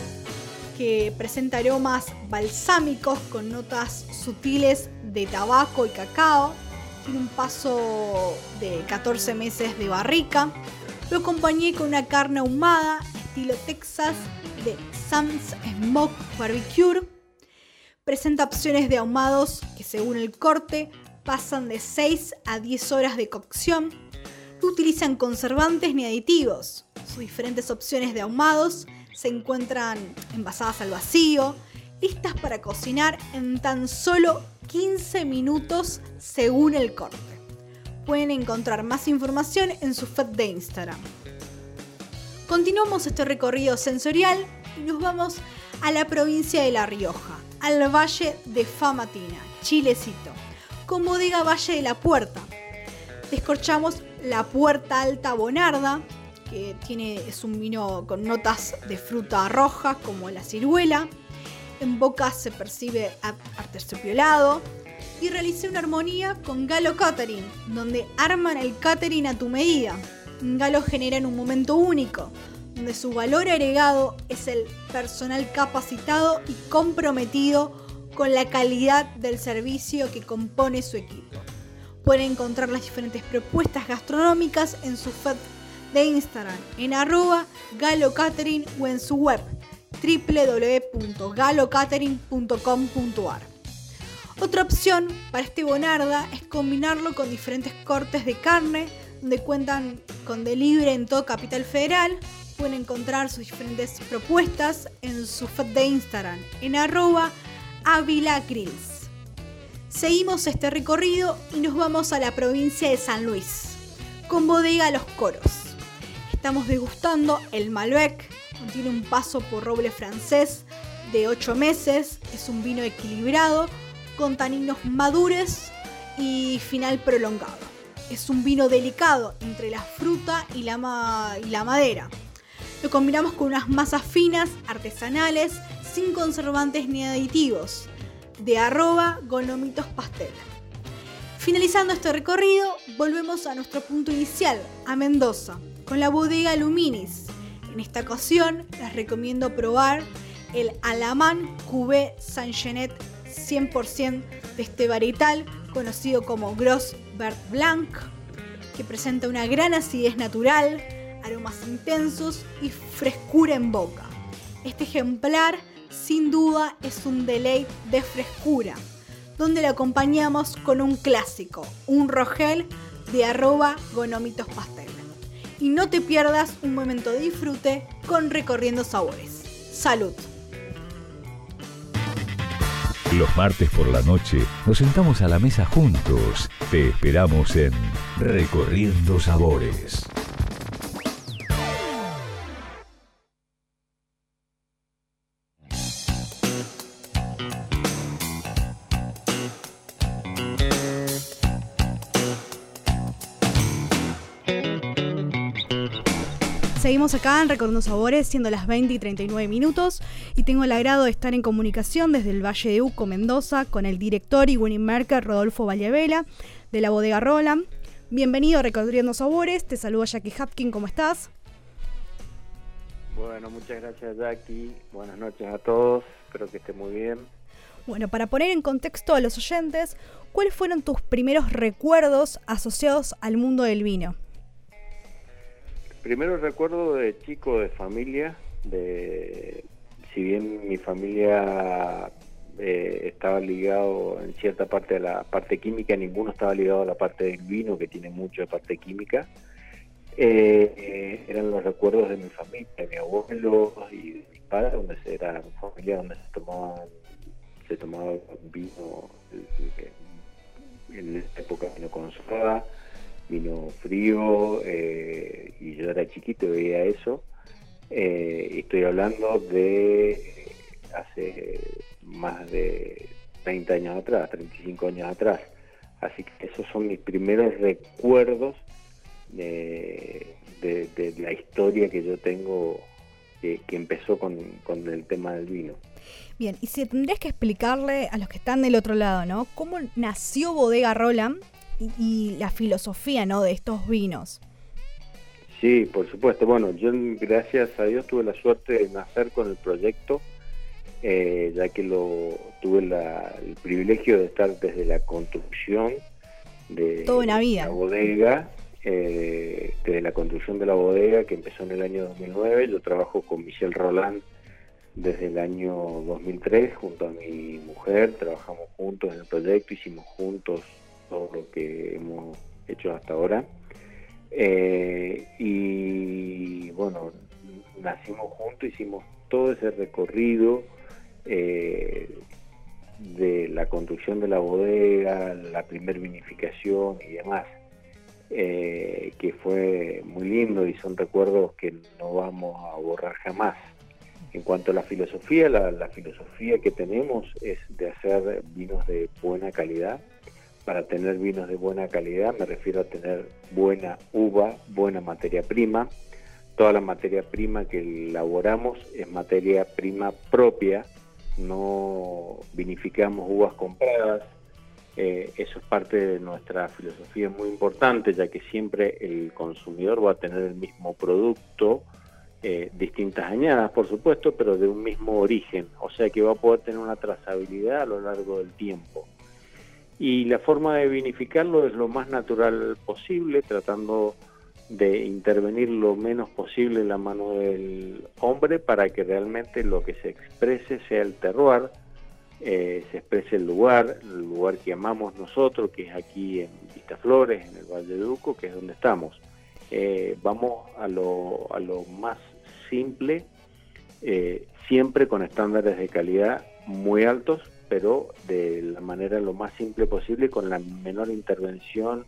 que presenta aromas balsámicos con notas sutiles de tabaco y cacao tiene un paso de 14 meses de barrica. Lo acompañé con una carne ahumada estilo Texas de Sam's Smoke Barbecue. Presenta opciones de ahumados que según el corte pasan de 6 a 10 horas de cocción. No utilizan conservantes ni aditivos. Sus diferentes opciones de ahumados se encuentran envasadas al vacío, listas para cocinar en tan solo 15 minutos según el corte. Pueden encontrar más información en su feed de Instagram. Continuamos este recorrido sensorial y nos vamos a la provincia de La Rioja, al Valle de Famatina, Chilecito, con bodega Valle de la Puerta. Descorchamos la Puerta Alta Bonarda, que tiene, es un vino con notas de fruta roja como la ciruela, en boca se percibe arterciopelado y realicé una armonía con Galo Catering, donde arman el catering a tu medida. Galo genera en un momento único, donde su valor agregado es el personal capacitado y comprometido con la calidad del servicio que compone su equipo. Pueden encontrar las diferentes propuestas gastronómicas en su feed de Instagram, en arroba galocatering o en su web www.galocatering.com.ar. Otra opción para este bonarda es combinarlo con diferentes cortes de carne, donde cuentan con delivery en todo Capital Federal. Pueden encontrar sus diferentes propuestas en su feed de Instagram, en arroba Avila Grills. Seguimos este recorrido y nos vamos a la provincia de San Luis, con bodega Los Coros. Estamos degustando el Malbec, tiene un paso por roble francés de 8 meses, es un vino equilibrado, con taninos madures y final prolongado. Es un vino delicado entre la fruta y la, madera. Lo combinamos con unas masas finas, artesanales, sin conservantes ni aditivos, de arroba gonomitos pastel. Finalizando este recorrido, volvemos a nuestro punto inicial, a Mendoza, con la bodega Luminis. En esta ocasión les recomiendo probar el Alamán Cubé Saint Genet 100% de este varietal conocido como Gros Vert Blanc, que presenta una gran acidez natural, aromas intensos y frescura en boca. Este ejemplar sin duda es un deleite de frescura, donde lo acompañamos con un clásico, un rogel de arroba gonomitos pastel. Y no te pierdas un momento de disfrute con Recorriendo Sabores. Salud.
Los martes por la noche nos sentamos a la mesa juntos. Te esperamos en Recorriendo Sabores.
Seguimos acá en Recordando Sabores, siendo las 20 y 39 minutos, y tengo el agrado de estar en comunicación desde el Valle de Uco, Mendoza, con el director y winning marker Rodolfo Vallevela, de la bodega Roland. Bienvenido a Recordando Sabores, te saluda Jackie Hapkin, ¿cómo estás?
Bueno, muchas gracias Jackie, buenas noches a todos, espero que esté muy bien.
Bueno, para poner en contexto a los oyentes, ¿cuáles fueron tus primeros recuerdos asociados al mundo del vino?
Primero recuerdo de chico, de familia, de si bien mi familia eh, estaba ligado en cierta parte a la parte química, ninguno estaba ligado a la parte del vino, que tiene mucho de parte química. Eh, eran los recuerdos de mi familia, de mi abuelo y de mi padre, donde se, era una familia donde se tomaban, se tomaba vino eh, en esa época vino con soda vino frío eh, y yo era chiquito y veía eso. Eh, estoy hablando de hace más de 30 años atrás, 35 años atrás. Así que esos son mis primeros recuerdos de, la historia que yo tengo que, empezó con, con, el tema del vino.
Bien, y si tendrías que explicarle a los que están del otro lado, ¿no? ¿Cómo nació Bodega Roland y, la filosofía ¿no? de estos vinos.
Sí, por supuesto. Bueno, yo gracias a Dios tuve la suerte de nacer con el proyecto, eh, ya que lo tuve el privilegio de estar desde la construcción de la bodega, eh, desde la construcción de la bodega que empezó en el año 2009. Yo trabajo con Michelle Roland desde el año 2003 junto a mi mujer, trabajamos juntos en el proyecto, hicimos juntos todo lo que hemos hecho hasta ahora. Eh, y bueno, nacimos juntos, hicimos todo ese recorrido eh, de la construcción de la bodega, la primer vinificación y demás, eh, que fue muy lindo y son recuerdos que no vamos a borrar jamás. En cuanto a la filosofía, la filosofía que tenemos es de hacer vinos de buena calidad, para tener vinos de buena calidad me refiero a tener buena uva, buena materia prima. Toda la materia prima que elaboramos es materia prima propia, no vinificamos uvas compradas. Eh, eso es parte de nuestra filosofía muy importante, ya que siempre el consumidor va a tener el mismo producto eh, distintas añadas, por supuesto, pero de un mismo origen, o sea que va a poder tener una trazabilidad a lo largo del tiempo. Y la forma de vinificarlo es lo más natural posible, tratando de intervenir lo menos posible en la mano del hombre para que realmente lo que se exprese sea el terroir, eh, se exprese el lugar, el lugar que amamos nosotros, que es aquí en Flores, en el Valle de Duco, que es donde estamos. Eh, vamos a lo, a lo más simple, eh, siempre con estándares de calidad muy altos, pero de la manera lo más simple posible, con la menor intervención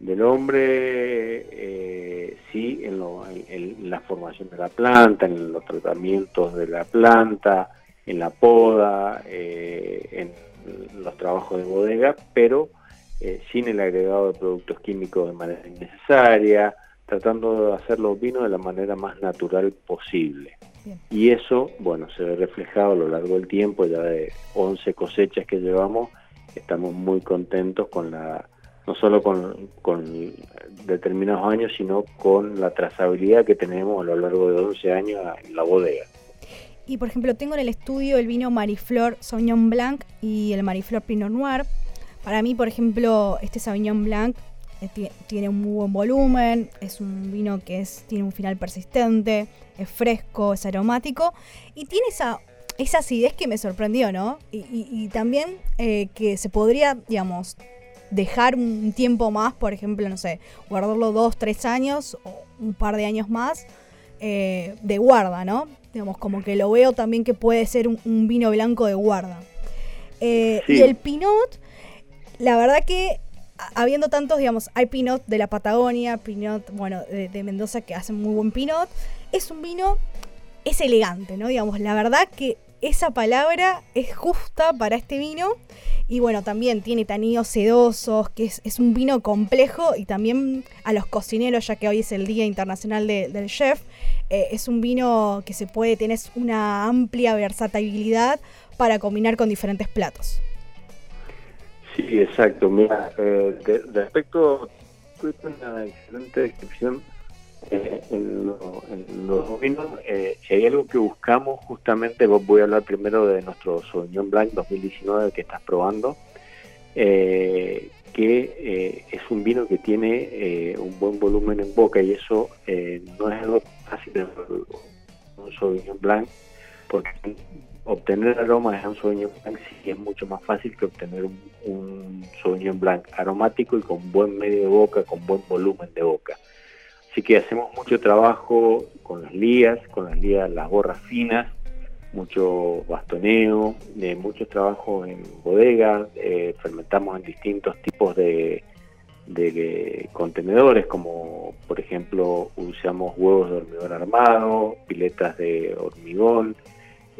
del hombre, eh, sí, en, la formación de la planta, en los tratamientos de la planta, en la poda, eh, en los trabajos de bodega, pero eh, sin el agregado de productos químicos de manera innecesaria, tratando de hacer los vinos de la manera más natural posible. Y eso, bueno, se ve reflejado a lo largo del tiempo, ya de 11 cosechas que llevamos, estamos muy contentos con la no solo con, determinados años, sino con la trazabilidad que tenemos a lo largo de 11 años en la bodega.
Y por ejemplo, tengo en el estudio el vino Mariflor Sauvignon Blanc y el Mariflor Pinot Noir. Para mí, por ejemplo, este Sauvignon Blanc tiene un muy buen volumen, es un vino que es, tiene un final persistente, es fresco, es aromático y tiene esa, esa acidez que me sorprendió, ¿no? Y, también eh, que se podría, digamos, dejar un tiempo más, por ejemplo, no sé, guardarlo dos, tres años o un par de años más eh, de guarda, ¿no? Digamos, como que lo veo también que puede ser un, vino blanco de guarda. Eh, y el Pinot, la verdad que habiendo tantos, digamos, hay Pinot de la Patagonia, Pinot, bueno, de, Mendoza que hacen muy buen Pinot, es un vino, es elegante, ¿no? Digamos, la verdad que esa palabra es justa para este vino. Y bueno, también tiene tanidos sedosos, que es, un vino complejo y también a los cocineros, ya que hoy es el Día Internacional del Chef, eh, es un vino que se puede, tener una amplia versatilidad para combinar con diferentes platos.
Sí, exacto. Mira, eh, respecto, una excelente descripción eh, en, los vinos, eh, si hay algo que buscamos, justamente voy a hablar primero de nuestro Sauvignon Blanc 2019 que estás probando, eh, que es un vino que tiene un buen volumen en boca y eso no es algo fácil de un Sauvignon Blanc, porque obtener aromas de un Sauvignon Blanc sí es mucho más fácil que obtener un, un Sauvignon Blanc aromático y con buen medio de boca, con buen volumen de boca. Así que hacemos mucho trabajo con las lías, con las lías, las borras finas, mucho bastoneo, eh, mucho trabajo en bodegas, eh, fermentamos en distintos tipos de, contenedores, como por ejemplo usamos huevos de hormigón armado, piletas de hormigón,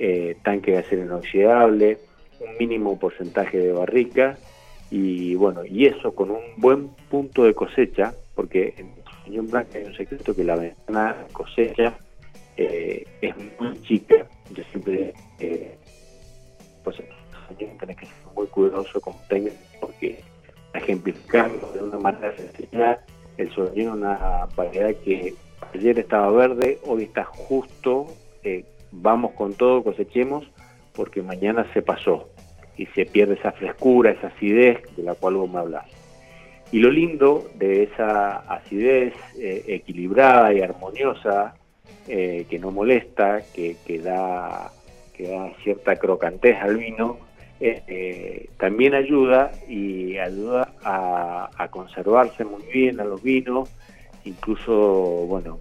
eh, tanque de acero inoxidable, un mínimo porcentaje de barrica y bueno, y eso con un buen punto de cosecha, porque en Sauvignon Blanc hay un secreto que la ventana cosecha eh, es muy chica. Yo siempre, eh, pues, tenés que ser muy cuidadoso con técnico porque ejemplificarlo de una manera sencilla, el Sauvignon es una variedad que ayer estaba verde, hoy está justo, eh, vamos con todo, cosechemos, porque mañana se pasó y se pierde esa frescura, esa acidez de la cual vos me hablas. Y lo lindo de esa acidez eh, equilibrada y armoniosa, eh, que no molesta, que, da, cierta crocantez al vino, eh, también ayuda y ayuda a, conservarse muy bien a los vinos, incluso, bueno,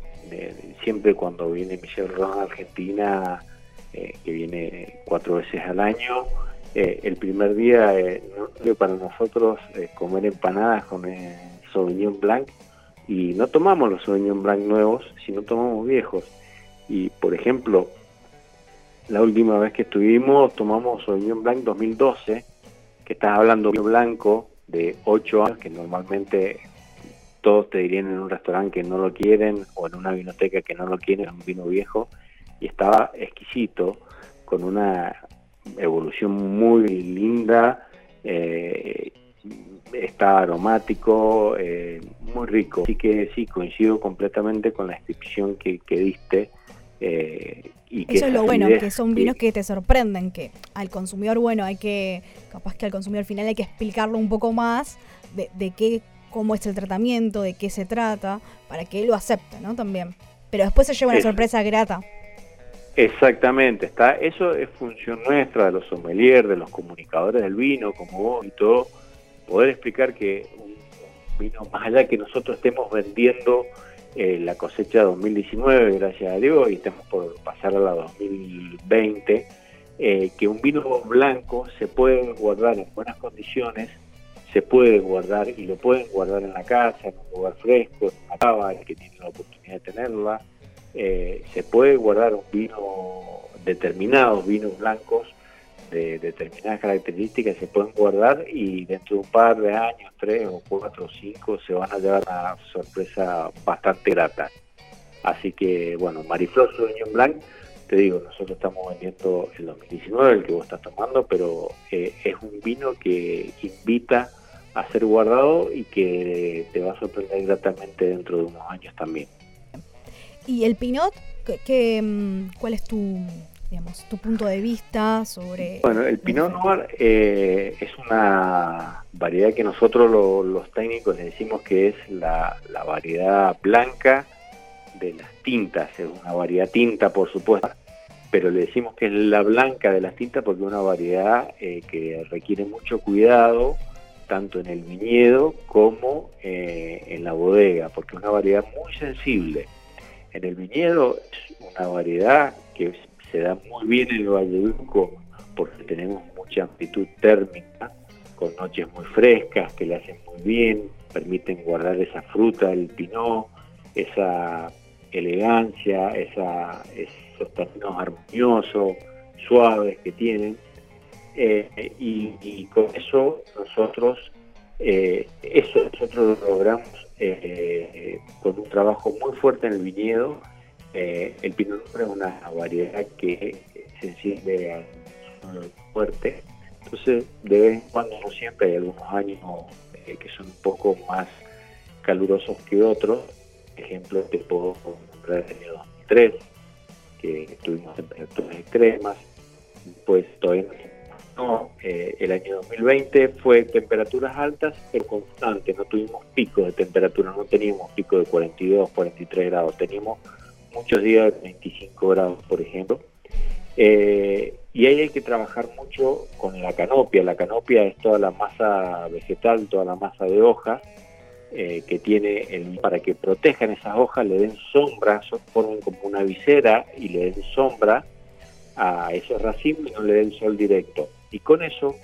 siempre cuando viene Michelle Ron a Argentina, que viene cuatro veces al año, eh, el primer día eh, para nosotros eh, comer empanadas con Sauvignon Blanc y no tomamos los Sauvignon Blanc nuevos, sino tomamos viejos. Y por ejemplo, la última vez que estuvimos tomamos Sauvignon Blanc 2012, que estás hablando de blanco de 8 años, que normalmente todos te dirían en un restaurante que no lo quieren o en una vinoteca que no lo quieren, es un vino viejo, y estaba exquisito, con una evolución muy linda, eh, está aromático, eh, muy rico. Así que sí, coincido completamente con la descripción que, diste Eh, y
Eso es lo bueno, que son vinos que te sorprenden, que al consumidor, bueno, hay que, capaz que al consumidor final hay que explicarlo un poco más de, de qué, cómo es el tratamiento, de qué se trata, para que él lo acepte, ¿no? También. Pero después se lleva una sorpresa grata.
Exactamente, está, eso es función nuestra de los sommeliers, de los comunicadores del vino, como vos y todo, poder explicar que un vino, más allá que nosotros estemos vendiendo eh, la cosecha 2019, gracias a Dios, y estamos por pasar a la 2020, eh, que un vino blanco se puede guardar en buenas condiciones, se puede guardar y lo pueden guardar en la casa, en un lugar fresco, en una cava, el que tiene la oportunidad de tenerla. Eh, se puede guardar un vino, determinados vinos blancos de determinadas características se pueden guardar y dentro de un par de años, tres o cuatro o cinco, se van a llevar una sorpresa bastante grata. Así que, bueno, Mariflor Sauvignon Blanc, te digo, nosotros estamos vendiendo el 2019, el que vos estás tomando, pero eh, es un vino que invita a ser guardado y que te va a sorprender gratamente dentro de unos años también.
¿Y el Pinot? ¿qué, mm, cuál es tu, digamos, tu punto de vista sobre...
Bueno, el Pinot Noir eh, es una variedad que nosotros los técnicos le decimos que es la, variedad blanca de las tintas, es una variedad tinta por supuesto, pero le decimos que es la blanca de las tintas porque es una variedad eh, que requiere mucho cuidado, tanto en el viñedo como eh, en la bodega, porque es una variedad muy sensible. En el viñedo es una variedad que se da muy bien en el Valle porque tenemos mucha amplitud térmica, con noches muy frescas que le hacen muy bien, permiten guardar esa fruta del pinot, esa elegancia, esa, esos términos armoniosos, suaves que tienen. Eh, y, con eso nosotros, eh, eso nosotros lo logramos eh, con un trabajo muy fuerte en el viñedo. El Pinot Noir es una variedad que se sensible al fuerte, entonces de vez en cuando, no siempre, hay algunos años que son un poco más calurosos que otros. ejemplo, te puedo nombrar el año 2003, que tuvimos temperaturas extremas, pues todavía no, eh, el año 2020 fue temperaturas altas pero constante, no tuvimos picos de temperatura, no teníamos pico de 42, 43 grados, teníamos muchos días de 25 grados, por ejemplo. Eh, y ahí hay que trabajar mucho con la canopia. La canopia es toda la masa vegetal, toda la masa de hojas eh, que tiene el, para que protejan esas hojas, le den sombra, formen como una visera y le den sombra a esos racimos y no le den sol directo. Y con eso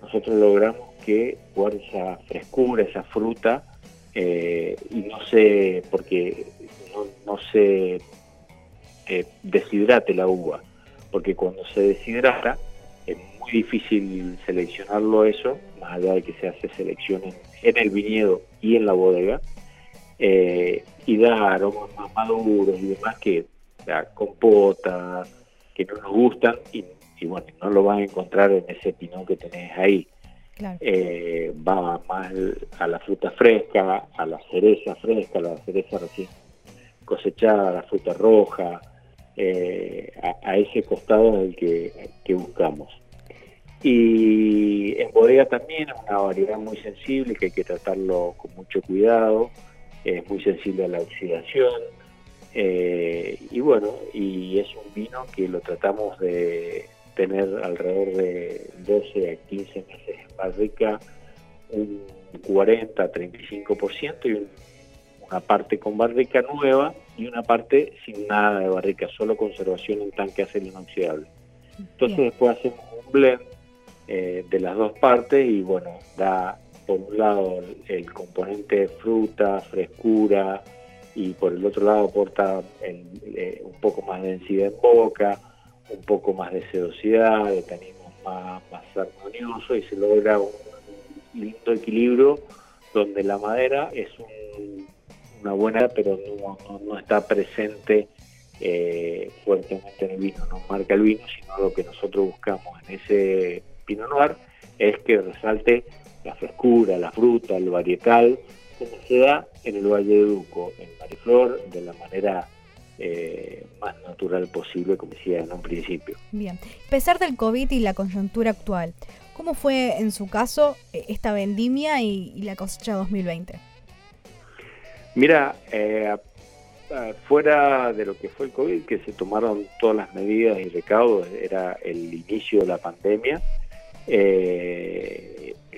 nosotros logramos que guarde esa frescura, esa fruta, eh, y no se, porque no, no se eh, deshidrate la uva, porque cuando se deshidrata es muy difícil seleccionarlo eso, más allá de que se hace selección en, el viñedo y en la bodega, eh, y da aromas más maduros y demás que da compota, que no nos gustan y, bueno, no lo van a encontrar en ese pinón que tenés ahí. Eh, va más a la fruta fresca, a la cereza fresca, a la cereza recién cosechada, la fruta roja, eh, a, ese costado del que, que, buscamos. Y en bodega también es una variedad muy sensible que hay que tratarlo con mucho cuidado, es muy sensible a la oxidación. Eh, y bueno, y es un vino que lo tratamos de tener alrededor de 12 a 15 meses en barrica, un 40 a 35% y un una parte con barrica nueva y una parte sin nada de barrica, solo conservación en tanque acero inoxidable. Entonces después hacemos un blend eh, de las dos partes y bueno, da por un lado el, componente fruta, frescura y por el otro lado aporta eh, un poco más de densidad en boca, un poco más de sedosidad, de tanino más, más armonioso y se logra un lindo equilibrio donde la madera es un una buena, pero no, está presente eh, fuertemente en el vino, no marca el vino, sino lo que nosotros buscamos en ese Pinot Noir es que resalte la frescura, la fruta, el varietal, como se da en el Valle de Duco, en Mariflor, de la manera eh, más natural posible, como decía en un principio.
Bien, a pesar del COVID y la coyuntura actual, ¿cómo fue en su caso eh, esta vendimia y, la cosecha 2020?
Mira, eh, fuera de lo que fue el COVID, que se tomaron todas las medidas y recaudos, era el inicio de la pandemia,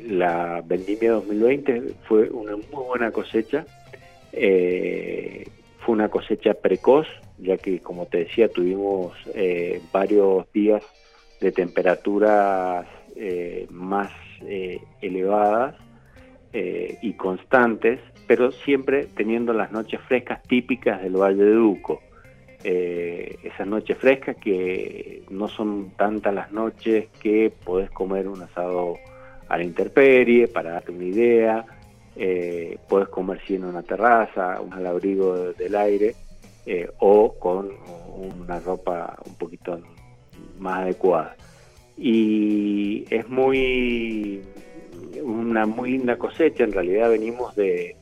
la vendimia 2020 fue una muy buena cosecha. Eh, fue una cosecha precoz, ya que como te decía tuvimos eh, varios días de temperaturas eh, más eh, elevadas y constantes, pero siempre teniendo las noches frescas típicas del Valle de Duco. esas noches frescas que no son tantas las noches que podés comer un asado a la intemperie, para darte una idea, eh, puedes comer si en una terraza, un abrigo del aire eh, o con una ropa un poquito más adecuada. Y es muy una muy linda cosecha, en realidad venimos de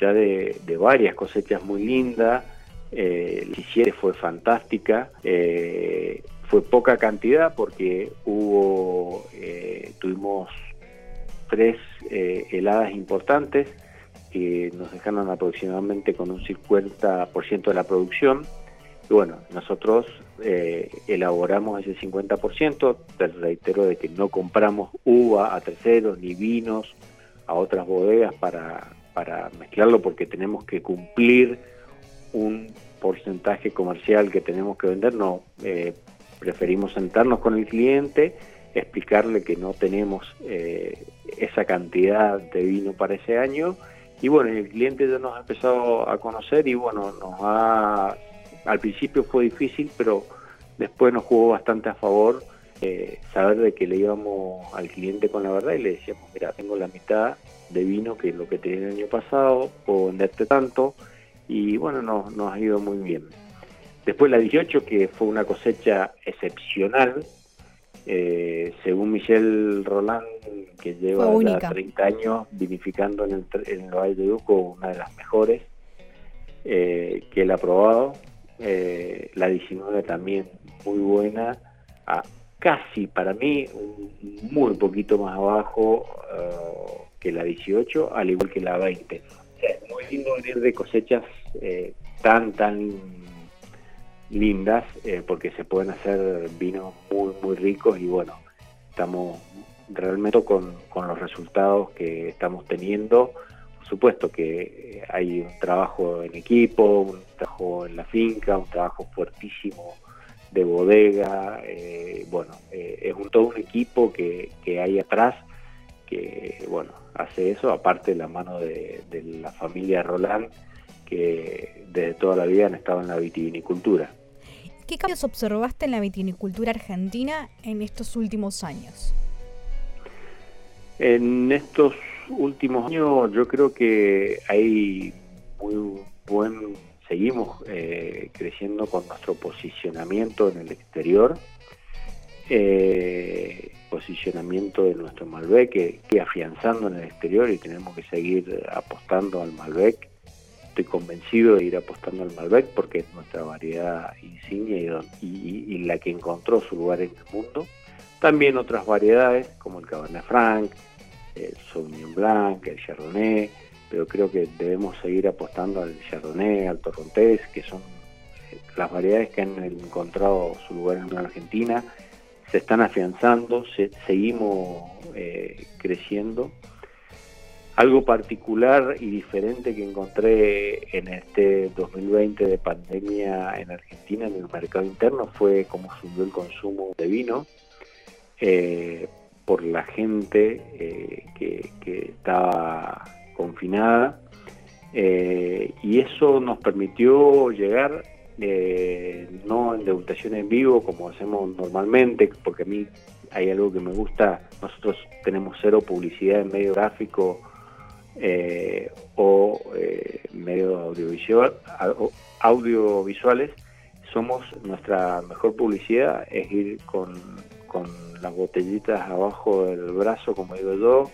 ya de, varias cosechas muy lindas, eh, el 17 fue fantástica, eh, fue poca cantidad porque hubo, tuvimos tres eh, heladas importantes que nos dejaron aproximadamente con un 50% de la producción. Y bueno, nosotros eh, elaboramos ese 50%, te reitero de que no compramos uva a terceros ni vinos a otras bodegas para, para mezclarlo porque tenemos que cumplir un porcentaje comercial que tenemos que vender, no, eh, preferimos sentarnos con el cliente explicarle que no tenemos eh, esa cantidad de vino para ese año y bueno, el cliente ya nos ha empezado a conocer y bueno, nos ha, al principio fue difícil, pero después nos jugó bastante a favor eh, saber de que le íbamos al cliente con la verdad y le decíamos, mira, tengo la mitad de vino que lo que tenía el año pasado, puedo venderte tanto y bueno, nos, nos ha ido muy bien. Después la 18, que fue una cosecha excepcional, eh, según Michel Roland, que lleva 30 años vinificando en el, en Valle de Duco, una de las mejores eh, que él ha probado. Eh, la 19 también muy buena, casi para mí un muy poquito más abajo que la 18, al igual que la 20. es muy lindo venir de cosechas tan, tan lindas eh, porque se pueden hacer vinos muy muy ricos y bueno estamos realmente con, con, los resultados que estamos teniendo por supuesto que eh, hay un trabajo en equipo un trabajo en la finca un trabajo fuertísimo de bodega eh, bueno es un, todo un equipo que, que hay atrás que bueno hace eso aparte de la mano de, de la familia Roland que desde toda la vida han estado en la vitivinicultura.
¿Qué cambios observaste en la vitinicultura argentina en estos últimos años?
En estos últimos años yo creo que hay muy buen, seguimos eh, creciendo con nuestro posicionamiento en el exterior, eh, posicionamiento de nuestro Malbec que, que afianzando en el exterior y tenemos que seguir apostando al Malbec estoy convencido de ir apostando al Malbec porque es nuestra variedad insignia y, la que encontró su lugar en el mundo. También otras variedades como el Cabernet Franc, el Sauvignon Blanc, el Chardonnay, pero creo que debemos seguir apostando al Chardonnay, al Torrontés, que son eh, las variedades que han encontrado su lugar en Argentina, se están afianzando, seguimos eh, creciendo algo particular y diferente que encontré en este 2020 de pandemia en Argentina, en el mercado interno, fue cómo subió el consumo de vino eh, por la gente eh, que, estaba confinada. Eh, y eso nos permitió llegar no en degustación en vivo como hacemos normalmente, porque a mí hay algo que me gusta, nosotros tenemos cero publicidad en medio gráfico eh, o eh, medios audiovisual, audiovisuales, somos nuestra mejor publicidad, es ir con, con las botellitas abajo del brazo, como digo yo,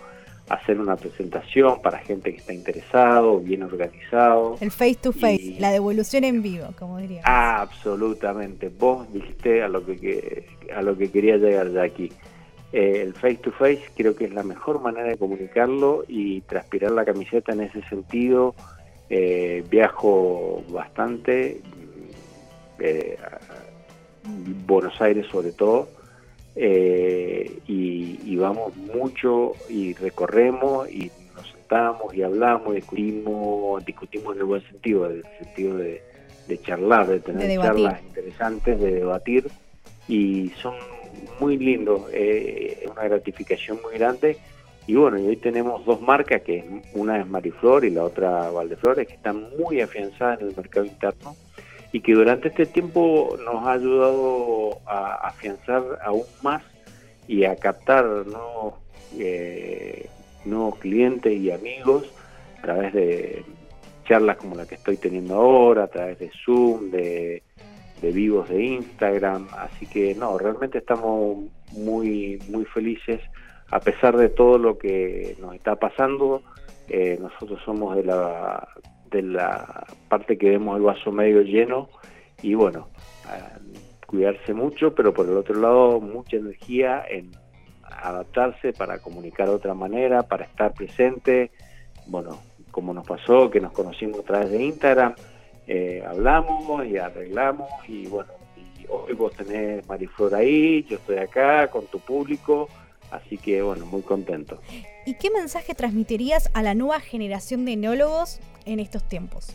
hacer una presentación para gente que está interesado, bien organizado.
El face to face, la devolución en vivo, como diría.
Absolutamente. Vos dijiste a lo que, a lo que quería llegar ya aquí. Eh, el face to face creo que es la mejor manera de comunicarlo y transpirar la camiseta en ese sentido. Eh, viajo bastante, eh, Buenos Aires sobre todo, eh, y, vamos mucho y recorremos y nos sentamos y hablamos, discutimos, discutimos en el buen sentido, en el sentido de, charlar, de tener charlas interesantes, de debatir y son muy lindos, eh, es una gratificación muy grande. Y bueno, hoy tenemos dos marcas, que una es Mariflor y la otra Valdeflores, que están muy afianzadas en el mercado interno y que durante este tiempo nos ha ayudado a afianzar aún más y a captar nuevos, eh, nuevos clientes y amigos a través de charlas como la que estoy teniendo ahora, a través de Zoom, de, vivos de Instagram, así que no, realmente estamos muy, muy felices a pesar de todo lo que nos está pasando. Eh, nosotros somos de la de la parte que vemos el vaso medio lleno y bueno, cuidarse mucho, pero por el otro lado mucha energía en adaptarse para comunicar de otra manera, para estar presente, bueno, como nos pasó, que nos conocimos a través de Instagram, eh, hablamos y arreglamos y bueno, y hoy vos tenés Mariflor ahí, yo estoy acá con tu público, así que bueno, muy contento.
¿Y qué mensaje transmitirías a la nueva generación de enólogos en estos tiempos?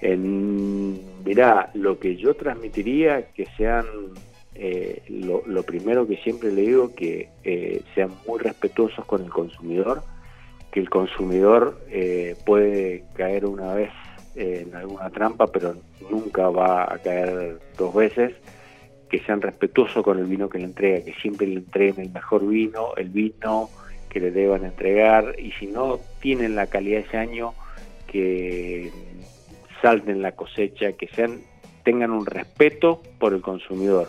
En, mirá, lo que yo transmitiría que sean, eh, lo, primero que siempre le digo, que eh, sean muy respetuosos con el consumidor, que el consumidor eh, puede caer una vez en alguna trampa, pero nunca va a caer dos veces, que sean respetuosos con el vino que le entrega, que siempre le entreguen el mejor vino, el vino que le deban entregar, y si no tienen la calidad ese año, que salten la cosecha, que sean, tengan un respeto por el consumidor,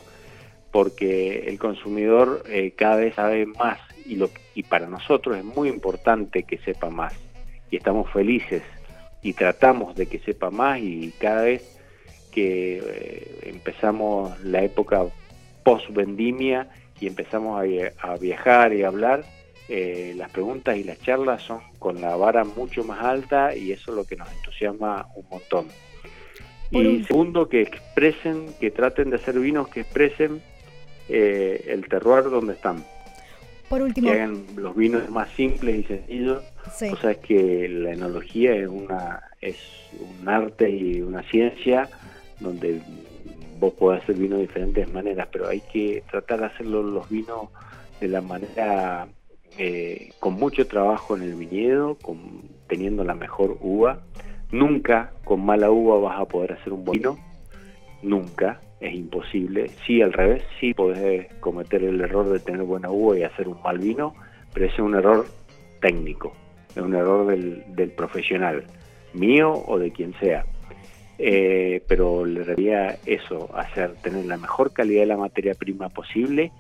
porque el consumidor eh, cada vez sabe más y, lo, y para nosotros es muy importante que sepa más y estamos felices y tratamos de que sepa más y cada vez que eh, empezamos la época post vendimia y empezamos a viajar y a hablar, eh, las preguntas y las charlas son con la vara mucho más alta y eso es lo que nos entusiasma un montón. y segundo, que expresen, que traten de hacer vinos que expresen eh, el terroir donde están.
Por último.
Que hagan los vinos más simples y sencillos. O sea, es que la enología es, una, es un arte y una ciencia donde vos podés hacer vino de diferentes maneras, pero hay que tratar de hacerlo los vinos de la manera eh, con mucho trabajo en el viñedo, con, teniendo la mejor uva. Nunca con mala uva vas a poder hacer un buen vino, nunca, es imposible. Sí, al revés, sí podés cometer el error de tener buena uva y hacer un mal vino, pero ese es un error técnico, es un error del, profesional, mío o de quien sea. Eh, pero le diría eso, hacer tener la mejor calidad de la materia prima posible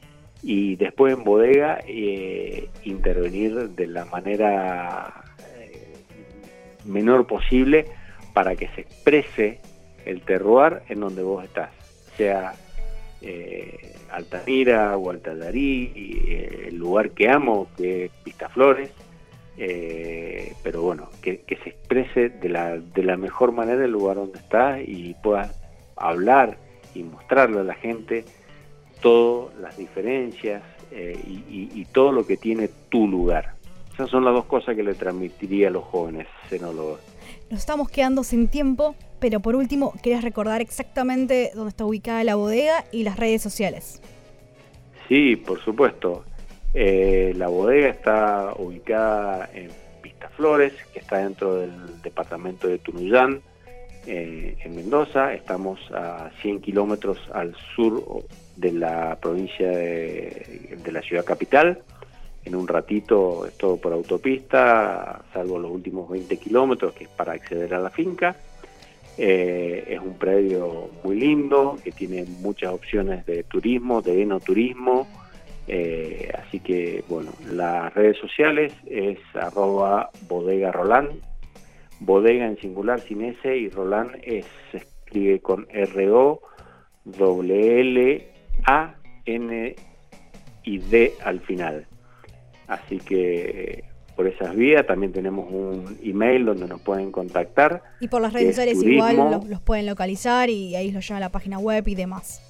y después en bodega eh, intervenir de la manera eh, menor posible para que se exprese el terroir en donde vos estás, sea eh, Altamira o Altadarí, eh, el lugar que amo, que es Vistaflores, pero bueno, que, se exprese de la, de la mejor manera el lugar donde estás y puedas hablar y mostrarle a la gente todas las diferencias eh, y, todo lo que tiene tu lugar. Esas son las dos cosas que le transmitiría a los jóvenes cenólogos.
Nos estamos quedando sin tiempo, pero por último, ¿querías recordar exactamente dónde está ubicada la bodega y las redes sociales?
Sí, por supuesto. Eh, la bodega está ubicada en Flores, que está dentro del departamento de Tunuyán, eh, en Mendoza. Estamos a 100 kilómetros al sur de la provincia de, la ciudad capital. En un ratito es todo por autopista, salvo los últimos 20 kilómetros, que es para acceder a la finca. Eh, es un predio muy lindo, que tiene muchas opciones de turismo, de enoturismo, Eh, así que, bueno, las redes sociales es arroba bodega Roland, bodega en singular sin S y Roland es, se escribe con R-O, W-L, A, N y D al final. Así que por esas vías también tenemos un email donde nos pueden contactar.
Y por las redes sociales igual los, los, pueden localizar y ahí los llevan a la página web y demás.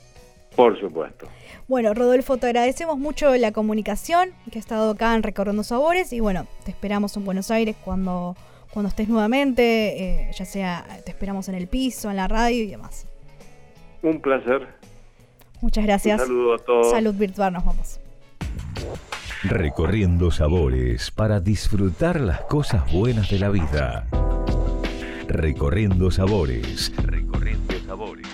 Por supuesto.
Bueno, Rodolfo, te agradecemos mucho la comunicación, que has estado acá en Recorriendo Sabores y bueno, te esperamos en Buenos Aires cuando, cuando estés nuevamente, eh, ya sea te esperamos en el piso, en la radio y demás.
Un placer.
Muchas gracias.
Un saludo a todos.
Salud virtual, nos vamos.
Recorriendo sabores para disfrutar las cosas buenas de la vida. Recorriendo sabores. Recorriendo sabores.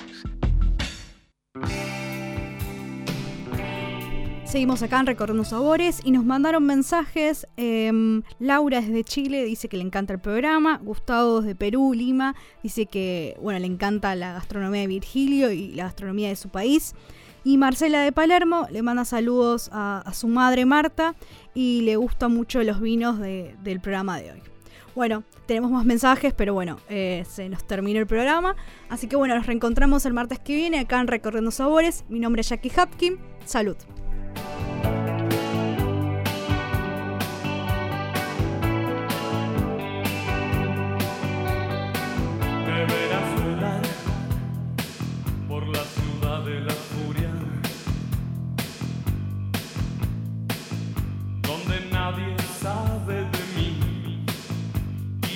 Seguimos acá en Recorriendo Sabores y nos mandaron mensajes. Eh, Laura desde Chile dice que le encanta el programa. Gustavo desde Perú, Lima, dice que bueno, le encanta la gastronomía de Virgilio y la gastronomía de su país. Y Marcela de Palermo le manda saludos a, su madre Marta y le gustan mucho los vinos de, del programa de hoy. Bueno, tenemos más mensajes, pero bueno, eh, se nos terminó el programa. Así que bueno, nos reencontramos el martes que viene acá en Recorriendo Sabores. Mi nombre es Jackie Hapkin. Salud.